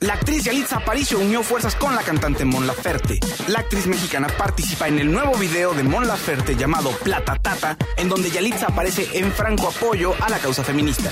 La actriz Yalitza Aparicio unió fuerzas con la cantante Mon Laferte. La actriz mexicana participa en el nuevo video de Mon Laferte llamado Plata Tata, en donde Yalitza aparece en franco apoyo a la causa feminista.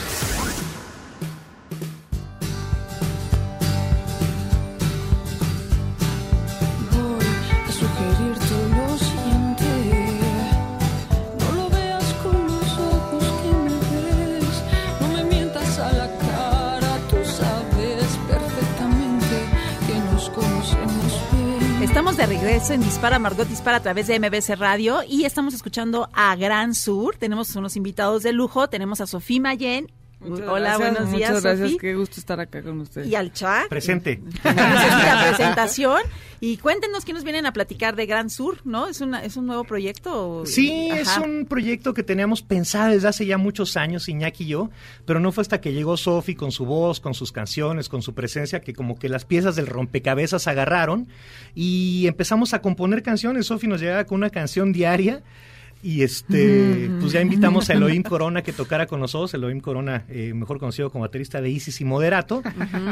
Regreso en Dispara, Margot Dispara a través de MBC Radio y estamos escuchando a Gran Sur. Tenemos unos invitados de lujo. Tenemos a Sofía Mayen. Muchas Hola, gracias, buenos días, Muchas gracias, Sofi. qué gusto estar acá con ustedes. Y al chat. Presente. la presentación. Y cuéntenos qué nos vienen a platicar de Gran Sur, ¿no? ¿Es, una, es un nuevo proyecto? Sí, es un proyecto que teníamos pensado desde hace ya muchos años, Iñaki y yo, pero no fue hasta que llegó Sofi con su voz, con sus canciones, con su presencia, que como que las piezas del rompecabezas agarraron y empezamos a componer canciones. Sofi nos llegaba con una canción diaria. Y este, pues ya invitamos a Elohim Corona que tocara con nosotros, Elohim Corona, eh, mejor conocido como baterista de Isis y Moderato.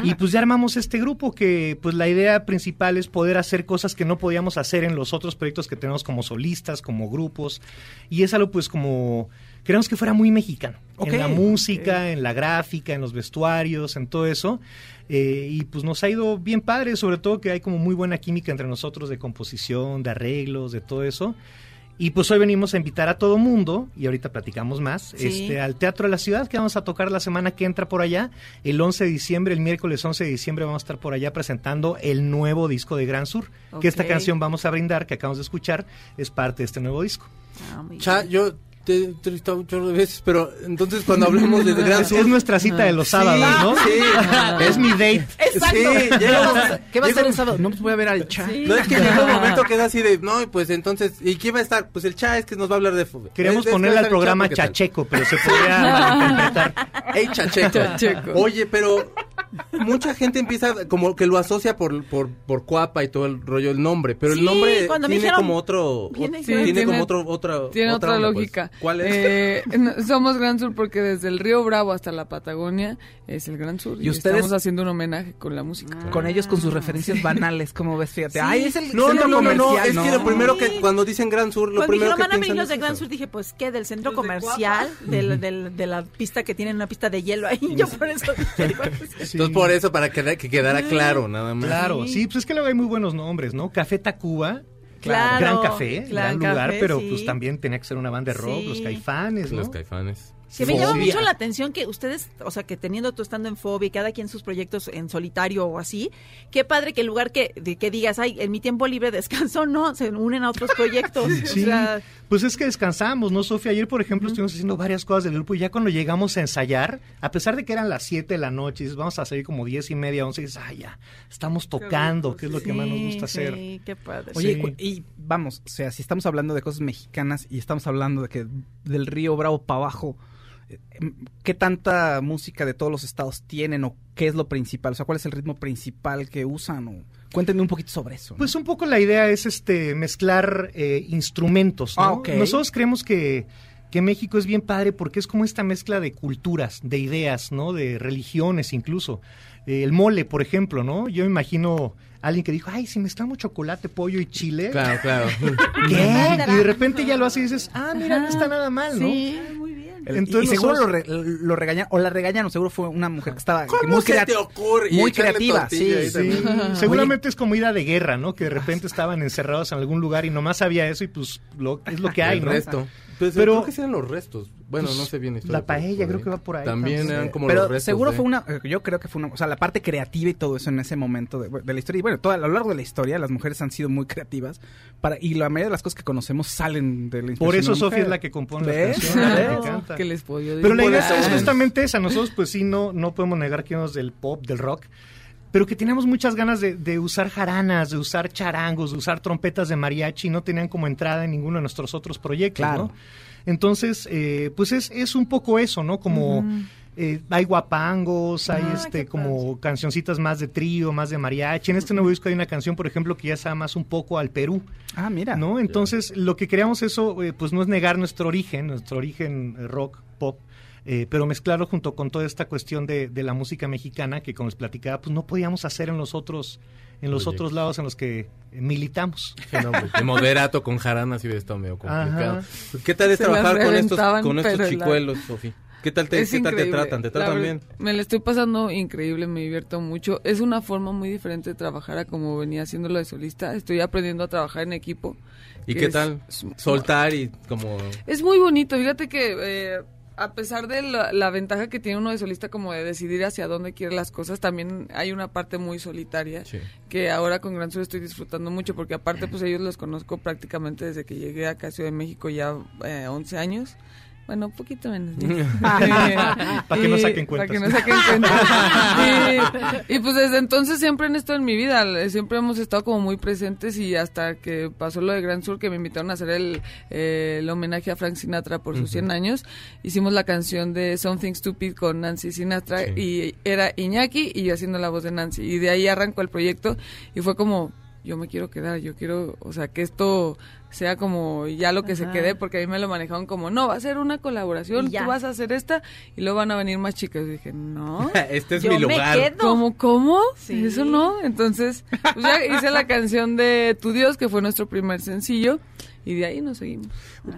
Y pues ya armamos este grupo que pues la idea principal es poder hacer cosas que no podíamos hacer en los otros proyectos que tenemos como solistas, como grupos. Y es algo pues como queríamos que fuera muy mexicano. En la música, en la gráfica, en los vestuarios, en todo eso. Eh, y pues nos ha ido bien padre, sobre todo que hay como muy buena química entre nosotros de composición, de arreglos, de todo eso. Y pues hoy venimos a invitar a todo mundo, y ahorita platicamos más, Sí. este, al Teatro de la Ciudad, que vamos a tocar la semana que entra por allá. El 11 de diciembre, el miércoles 11 de diciembre, vamos a estar por allá presentando el nuevo disco de Gran Sur. Que esta canción vamos a brindar, que acabamos de escuchar, es parte de este nuevo disco. Cha, bien. yo te he entrevistado un chorro de veces, pero entonces cuando hablemos de Gran Es, Sur... es nuestra cita de los Sí, sábados, ¿no? sí. Es mi date. Exacto. Sí, ¿Qué va a un- el sábado? No, pues voy a ver al Cha. No, es que llega un momento que es así de, no, y pues entonces, ¿y quién va a estar? Pues el Cha es que nos va a hablar de fútbol. Queríamos Es- es- ponerle al estar Cha programa. Chacheco, pero se podría malinterpretar. Ey, Chacheco. Chacheco. Oye, pero mucha gente empieza como que lo asocia por, por, por Cuapa y todo el rollo, el nombre, pero Sí, el nombre cuando me tiene dijeron- como otro, Viene- ot- Sí, tiene, tiene- como otro, otra, Tiene otra, pues. ¿Cuál es? Eh, no, somos Gran Sur porque desde el Río Bravo hasta la Patagonia es el Gran Sur. Y Y, ustedes- estamos haciendo un homenaje con la música. Con ellos, con sus referencias banales, ¿cómo ves? Fíjate. Ay, es el no, no, centro no, no, no, comercial, es que lo primero que cuando dicen Gran Sur, lo Cuando primero dijeron que van a venir piensan los de Gran. Sur, dije, pues, ¿qué? Del centro comercial, del, del- de la pista que tienen una pista de hielo ahí. Yo por eso dije, pues, Entonces por eso, para que, que quedara claro, nada más. Claro, sí, pues es que luego hay muy buenos nombres, ¿no? Café Tacuba, Claro, gran café, gran gran lugar, café, pero sí. pues también tenía que ser una banda de rock, Sí. los caifanes, ¿no? Los caifanes. Que me llama mucho la atención que ustedes, o sea, que teniendo tú estando en Fobia, y cada quien sus proyectos en solitario o así, qué padre que el lugar que, de, que digas, ay, en mi tiempo libre descanso, no, se unen a otros proyectos. Sí, O sea, pues es que descansamos, ¿no, Sofía? Ayer, por ejemplo, estuvimos haciendo varias cosas del grupo y ya cuando llegamos a ensayar, a pesar de que eran las 7 de la noche, y dices, vamos a salir como 10 y media, 11, y dices, ay, ya, estamos tocando, que es lo que más nos gusta sí, hacer. Sí, qué padre. Oye, Sí. y vamos, o sea, si estamos hablando de cosas mexicanas y estamos hablando de que del río Bravo para abajo, ¿qué tanta música de todos los estados tienen o qué es lo principal? O sea, ¿cuál es el ritmo principal que usan? O... Cuéntenme un poquito sobre eso. ¿no? Pues un poco la idea es este mezclar eh, instrumentos, ¿no? Ah. Nosotros creemos que, que México es bien padre porque es como esta mezcla de culturas, de ideas, ¿no? De religiones incluso. Eh, el mole, por ejemplo, ¿no? Yo me imagino a alguien que dijo, ay, si mezclamos chocolate, pollo y chile. Claro, claro. ¿Qué? Y de repente ya lo haces y dices, ah, mira, no está nada mal, ¿no? Sí, Entonces y seguro lo, re- lo regañan, o la regañan, o seguro fue una mujer que estaba que ¿Cómo muy, se te ocurre? Muy creativa, sí. Sí, seguramente es como ida de guerra, ¿no? Que de repente estaban encerrados en algún lugar y nomás había eso y pues lo, es lo que hay, el ¿no? resto. Pues, Pero- creo que eran los restos. Bueno, Pues, no sé bien. historia, la paella por creo que va por ahí También eran como Pero los restos. seguro de- fue una, yo creo que fue una, o sea, la parte creativa y todo eso en ese momento de, de la historia. Y bueno, toda, a lo largo de la historia las mujeres han sido muy creativas para y la mayoría de las cosas que conocemos salen de la inspiración Por eso Sofía es la que compone las ¿Ves? canciones, la que canta. ¿Qué les puedo yo Pero la decir? idea es justamente esa. Nosotros, pues sí, no, no podemos negar que somos del pop, del rock, pero que teníamos muchas ganas de, de usar jaranas, de usar charangos, de usar trompetas de mariachi, y no tenían como entrada en ninguno de nuestros otros proyectos, Claro. ¿no? Entonces, eh, pues es, es un poco eso, ¿no? Como eh, hay guapangos, hay Ah, este como cancioncitas más de trío, más de mariachi. En este nuevo disco hay una canción, por ejemplo, que ya se más un poco al Perú. Ah, mira. ¿no? Entonces, lo que creamos eso, eh, pues no es negar nuestro origen, nuestro origen eh, rock, pop, eh, pero mezclarlo junto con toda esta cuestión de, de la música mexicana que, como les platicaba, pues no podíamos hacer en los otros, en los Proyectos. otros lados en los que militamos. No, pues, de moderato con jaranas sí hubiera estado medio complicado. Ajá. ¿Qué tal es Se trabajar con estos, con estos pero la- chicuelos, Sofi? ¿Qué tal te, qué tal te tratan? ¿Te tratan bien? Me la estoy pasando increíble, me divierto mucho. Es una forma muy diferente de trabajar a como venía haciéndolo de solista. Estoy aprendiendo a trabajar en equipo. ¿Y qué es- tal? es- Soltar y como... Es muy bonito, fíjate que eh, a pesar de la, la ventaja que tiene uno de solista como de decidir hacia dónde quiere las cosas, también hay una parte muy solitaria Sí. que ahora con Gran Sur estoy disfrutando mucho porque aparte pues ellos los conozco prácticamente desde que llegué acá a Ciudad de México ya eh, 11 años. Bueno, un poquito menos. ¿no? Para que no Y- saquen Para que cuentas. no saquen cuentas. y, y, pues desde entonces siempre han estado en mi vida, eh, siempre hemos estado como muy presentes y hasta que pasó lo de Gran Sur, que me invitaron a hacer el, eh, el homenaje a Frank Sinatra por sus 100 años, hicimos la canción de Something Stupid con Nancy Sinatra Sí. y era Iñaki y yo haciendo la voz de Nancy. Y de ahí arrancó el proyecto y fue como, yo me quiero quedar, yo quiero, o sea, que esto sea como ya lo que se quede, porque a mí me lo manejaron como, no, va a ser una colaboración, tú vas a hacer esta y luego van a venir más chicas. Y dije, no. este es Yo mi me lugar. quedo. ¿Cómo, cómo? Sí. Eso no. Entonces, pues ya hice la canción de Tu Dios, que fue nuestro primer sencillo, y de ahí nos seguimos.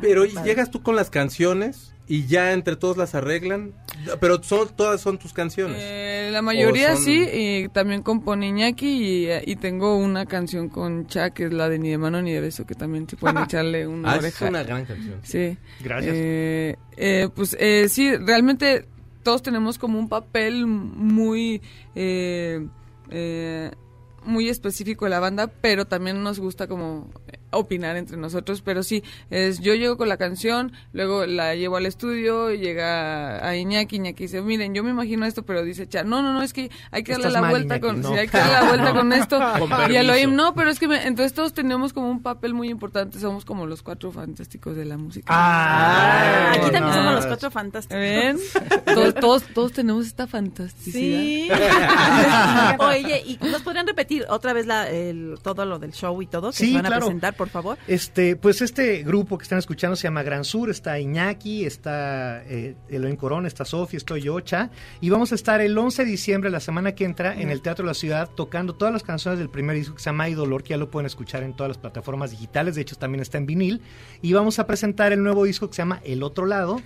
Pero y llegas tú con las canciones y ya entre todos las arreglan, pero son todas son tus canciones. Eh, la mayoría son- sí, y también compone Iñaki y, eh, y tengo una canción con Cha, que es la de Ni de mano ni de beso, que también se pueden echarle una Ah, es oreja. una gran canción. Sí. Gracias. Eh, eh, pues eh, sí, realmente todos tenemos como un papel muy... eh, eh, muy específico de la banda, pero también nos gusta como eh, opinar entre nosotros, pero sí, es yo llego con la canción, luego la llevo al estudio, llega a Iñaki, Iñaki dice, miren, yo me imagino esto, pero dice, Cha, no, no, no, es que hay que darle Estás la mal, vuelta Iñaki, con, no. sí, hay que darle la vuelta con esto, Con y. Elohim, no, pero es que me- entonces todos tenemos como un papel muy importante, somos como los cuatro fantásticos de la música. Ah, Aquí también no. somos los cuatro fantásticos. ¿Ven? todos, todos, todos tenemos esta fantasticidad. Sí. Oye, ¿y nos podrían repetir otra vez la, el, todo lo del show y todo que Sí, se van a claro. presentar, por favor? Este, pues este grupo que están escuchando se llama Gran Sur, está Iñaki, está eh, Corón, está Sofi, estoy yo, Cha, y vamos a estar el 11 de diciembre, la semana que entra, en el Teatro de la Ciudad, tocando todas las canciones del primer disco que se llama Hay Dolor, que ya lo pueden escuchar en todas las plataformas digitales, de hecho también está en vinil, y vamos a presentar el nuevo disco que se llama El Otro Lado,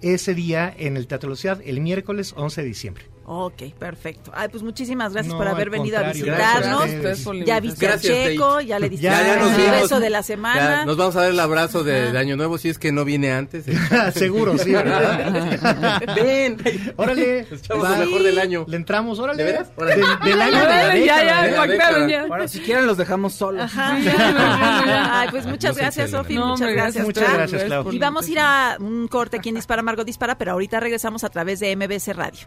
ese día en el Teatro de la Ciudad, el miércoles 11 de diciembre. Ok, perfecto. Ay, pues muchísimas gracias No, por haber venido a visitarnos. gracias a Ya viste Gracias, Checo, Dave. ya le diste Ya, ya nos el vimos. beso de la Ya, semana. nos vamos a dar el abrazo de, de Año Nuevo si es que no viene antes. Seguro, sí, ¿verdad? Ven. Órale, echamos lo mejor del año. Le entramos, órale. ¿De veras? Órale. Del, del año de la Órale, ya, ya, ¿eh? la pactaron, década. ya. Ahora, si quieren, los dejamos solos. Ajá. Ay, pues muchas No gracias. Sofi. No, muchas gracias. Muchas Cha. gracias, Clau. Y vamos a ir a un corte aquí en Dispara Margot Dispara, pero ahorita regresamos a través de MBC Radio.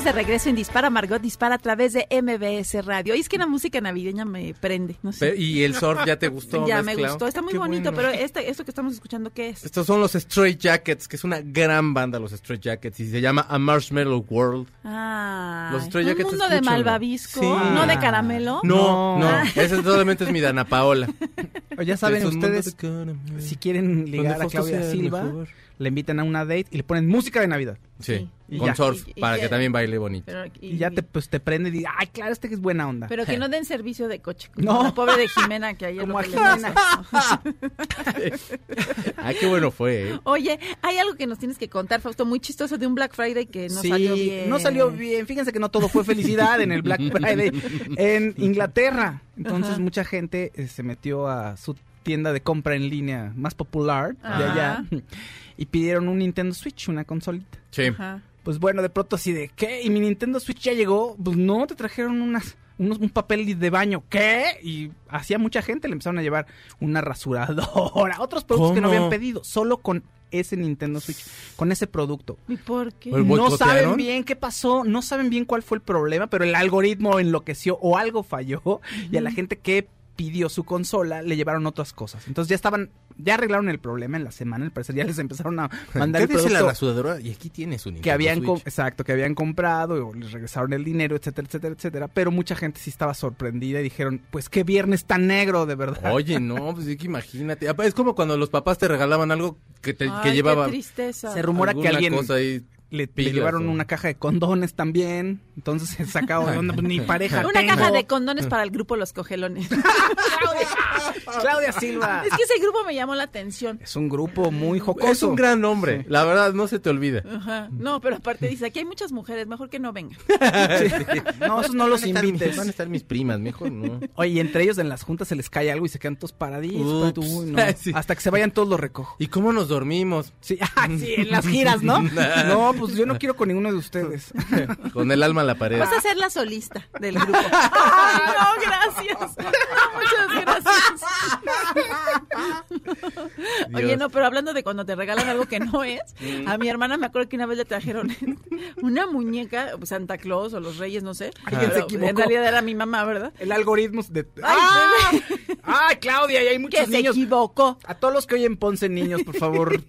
Estamos de regreso en Dispara Margot Dispara a través de MBS Radio. Y es que la música navideña me prende, no sé. Y el surf ya te gustó. ya ¿ves, me gustó, está muy Qué bonito, bueno. pero este, esto que estamos escuchando, ¿qué es? Estos son los Stray Jackets, que es una gran banda, los Stray Jackets, y se llama A Marshmallow World. Ah, Los Stray un Jackets, mundo de escúchenlo. malvavisco, Sí. no de caramelo. No, no, Ah. ese solamente es mi Dana Paola. O ya saben ustedes, de si quieren ligar a Claudia Silva, mejor. Le invitan a una date y le ponen música de Navidad. Sí, Y con ya. surf, Y- y para que- que también baile bonito. Pero, Y ya te, pues, te prende y diga, ay, claro, este que es buena onda. Pero que no den servicio de coche. como No. La pobre de Jimena que ayer Como lo que Jimena. Ah, qué bueno fue, ¿eh? Oye, hay algo que nos tienes que contar, Fausto, muy chistoso de un Black Friday que no Sí, salió bien. No salió bien. Fíjense que no todo fue felicidad en el Black Friday en Inglaterra. Entonces Ajá. mucha gente eh, se metió a su tienda de compra en línea más popular de allá y pidieron un Nintendo Switch, una consolita. Sí. Ajá. Pues bueno, de pronto así de, ¿qué? ¿Y mi Nintendo Switch ya llegó? Pues no, te trajeron unas, unos, un papel de baño. ¿Qué? Y hacía mucha gente, le empezaron a llevar una rasuradora, otros productos que no habían pedido, solo con ese Nintendo Switch, con ese producto. ¿Y por qué? ¿El No saben bien qué pasó, no saben bien cuál fue el problema, pero el algoritmo enloqueció o algo falló y a la gente que pidió su consola le llevaron otras cosas. Entonces ya estaban, ya arreglaron el problema en la semana, al parecer ya les empezaron a mandar el ¿Qué dice la rasuradora? Y aquí tienes un que habían Switch. exacto que habían comprado o les regresaron el dinero etcétera etcétera etcétera pero mucha gente sí estaba sorprendida y dijeron pues qué viernes tan negro de verdad Oye, no, pues sí que imagínate. Es como cuando los papás te regalaban algo que, te, Ay, que llevaba qué tristeza. se rumora que alguien cosa ahí le, llevaron una caja de condones también. Entonces se sacaba de onda, pues, ni pareja Una tengo. caja de condones para el grupo Los Cogelones. Claudia Silva. Es que ese grupo me llamó la atención. Es un grupo muy jocoso. Es un gran nombre, la verdad, no se te olvida. Ajá. No, pero aparte dice, aquí hay muchas mujeres, mejor que no vengan. No, esos no los mis- invites. Van a estar mis primas, mejor no. Oye, y entre ellos en las juntas se les cae algo y se quedan todos paradillos. Ups. Uy, no. Sí. Hasta que se vayan todos los recojo. ¿Y cómo nos dormimos? Sí, ah, sí, en las giras, ¿no? No, pues yo no quiero con ninguno de ustedes. Con el alma a la pared. Vas a ser la solista del grupo. Ay, no, gracias. No, muchas gracias. Oye, no, pero hablando de cuando te regalan algo que no es, Mm. a mi hermana me acuerdo que una vez le trajeron una muñeca, Santa Claus o los Reyes, no sé. Alguien se Pero equivocó. En realidad era mi mamá, ¿verdad? El algoritmo de... Ay, ¡Ah! ¡Ay, Claudia! Y hay muchos Que se niños. equivocó. A todos los que oyen Ponce niños, por favor.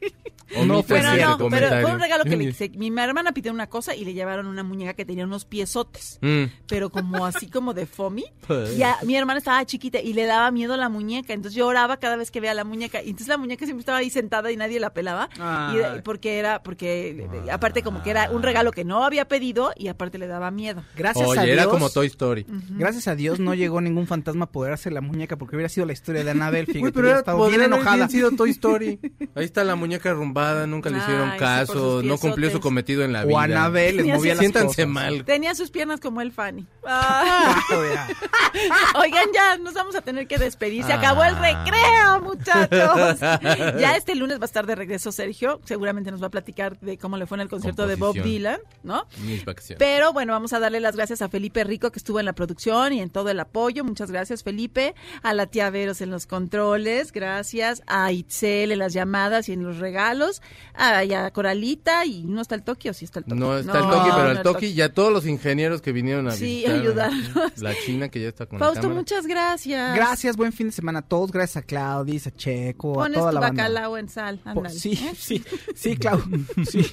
no cierto. no, pero fue un regalo que se- mi hermana pidió una cosa y le llevaron una muñeca que tenía unos piezotes. Mm. pero como así como de foamy. Pues. Y a- mi hermana estaba chiquita y le daba miedo la muñeca, entonces yo oraba cada vez que veía la muñeca y entonces la muñeca siempre estaba ahí sentada y nadie la pelaba. Y de- porque era porque eh, aparte como que era un regalo que no había pedido y aparte le daba miedo. Gracias a Oye, Dios. era como Toy Story. Gracias a Dios no llegó ningún fantasma a apoderarse de la muñeca porque hubiera sido la historia de Annabelle. Fíjate, Uy, pero hubiera estado bien enojada. bien sido Toy Story. Ahí está la muñeca arrumbada, nunca le hicieron Ay, caso, no cumplió su. Cometido en la O vida. Annabelle les movía sus- las Siéntanse cosas. mal. Tenía sus piernas como el Fanny. Ah. Oigan, ya nos vamos a tener que despedir. Se Ah. acabó el recreo, muchachos. Ya este lunes va a estar de regreso Sergio. Seguramente nos va a platicar de cómo le fue en el concierto de Bob. Dylan, ¿no? Mis vacaciones. Pero bueno, vamos a darle las gracias a Felipe Rico que estuvo en la producción y en todo el apoyo. Muchas gracias, Felipe. A la tía Veros en los controles. Gracias. A Itzel en las llamadas y en los regalos. A, y a Coralita. Y no está el Toki o sí está el Toki. No está el Toki, pero no el Toki y a todos los ingenieros que vinieron a Sí, visitar. ayudarnos. La China que ya está con Fausto, muchas gracias. Gracias, buen fin de semana a todos. Gracias a Claudia, a Checo, a Pones toda tu la banda. bacalao en sal. Sí, ¿Eh? sí, sí, Clau. Sí.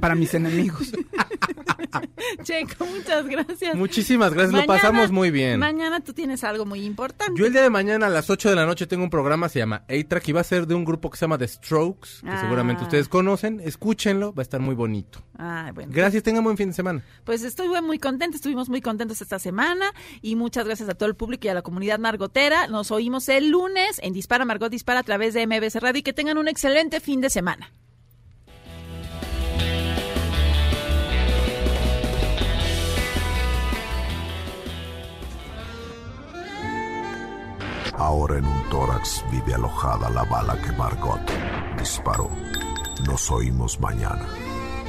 Para mis enemigos. Checo, muchas gracias. Muchísimas gracias, lo pasamos muy bien. Mañana tú tienes algo muy importante. Yo el día de mañana a las 8 de la noche tengo un programa, se llama A-Track y va a ser de un grupo que se llama The Strokes, que Ah. seguramente ustedes conocen. Escúchenlo, va a estar muy bonito. Ah, bueno. Gracias, tengan buen fin de semana. Pues estoy muy contenta, estuvimos muy contentos esta semana y muchas gracias a todo el público y a la comunidad margotera. Nos oímos el lunes en Dispara Margot Dispara a través de MBC Radio y que tengan un excelente fin de semana. Ahora en un tórax vive alojada la bala que Margot disparó. Nos oímos mañana.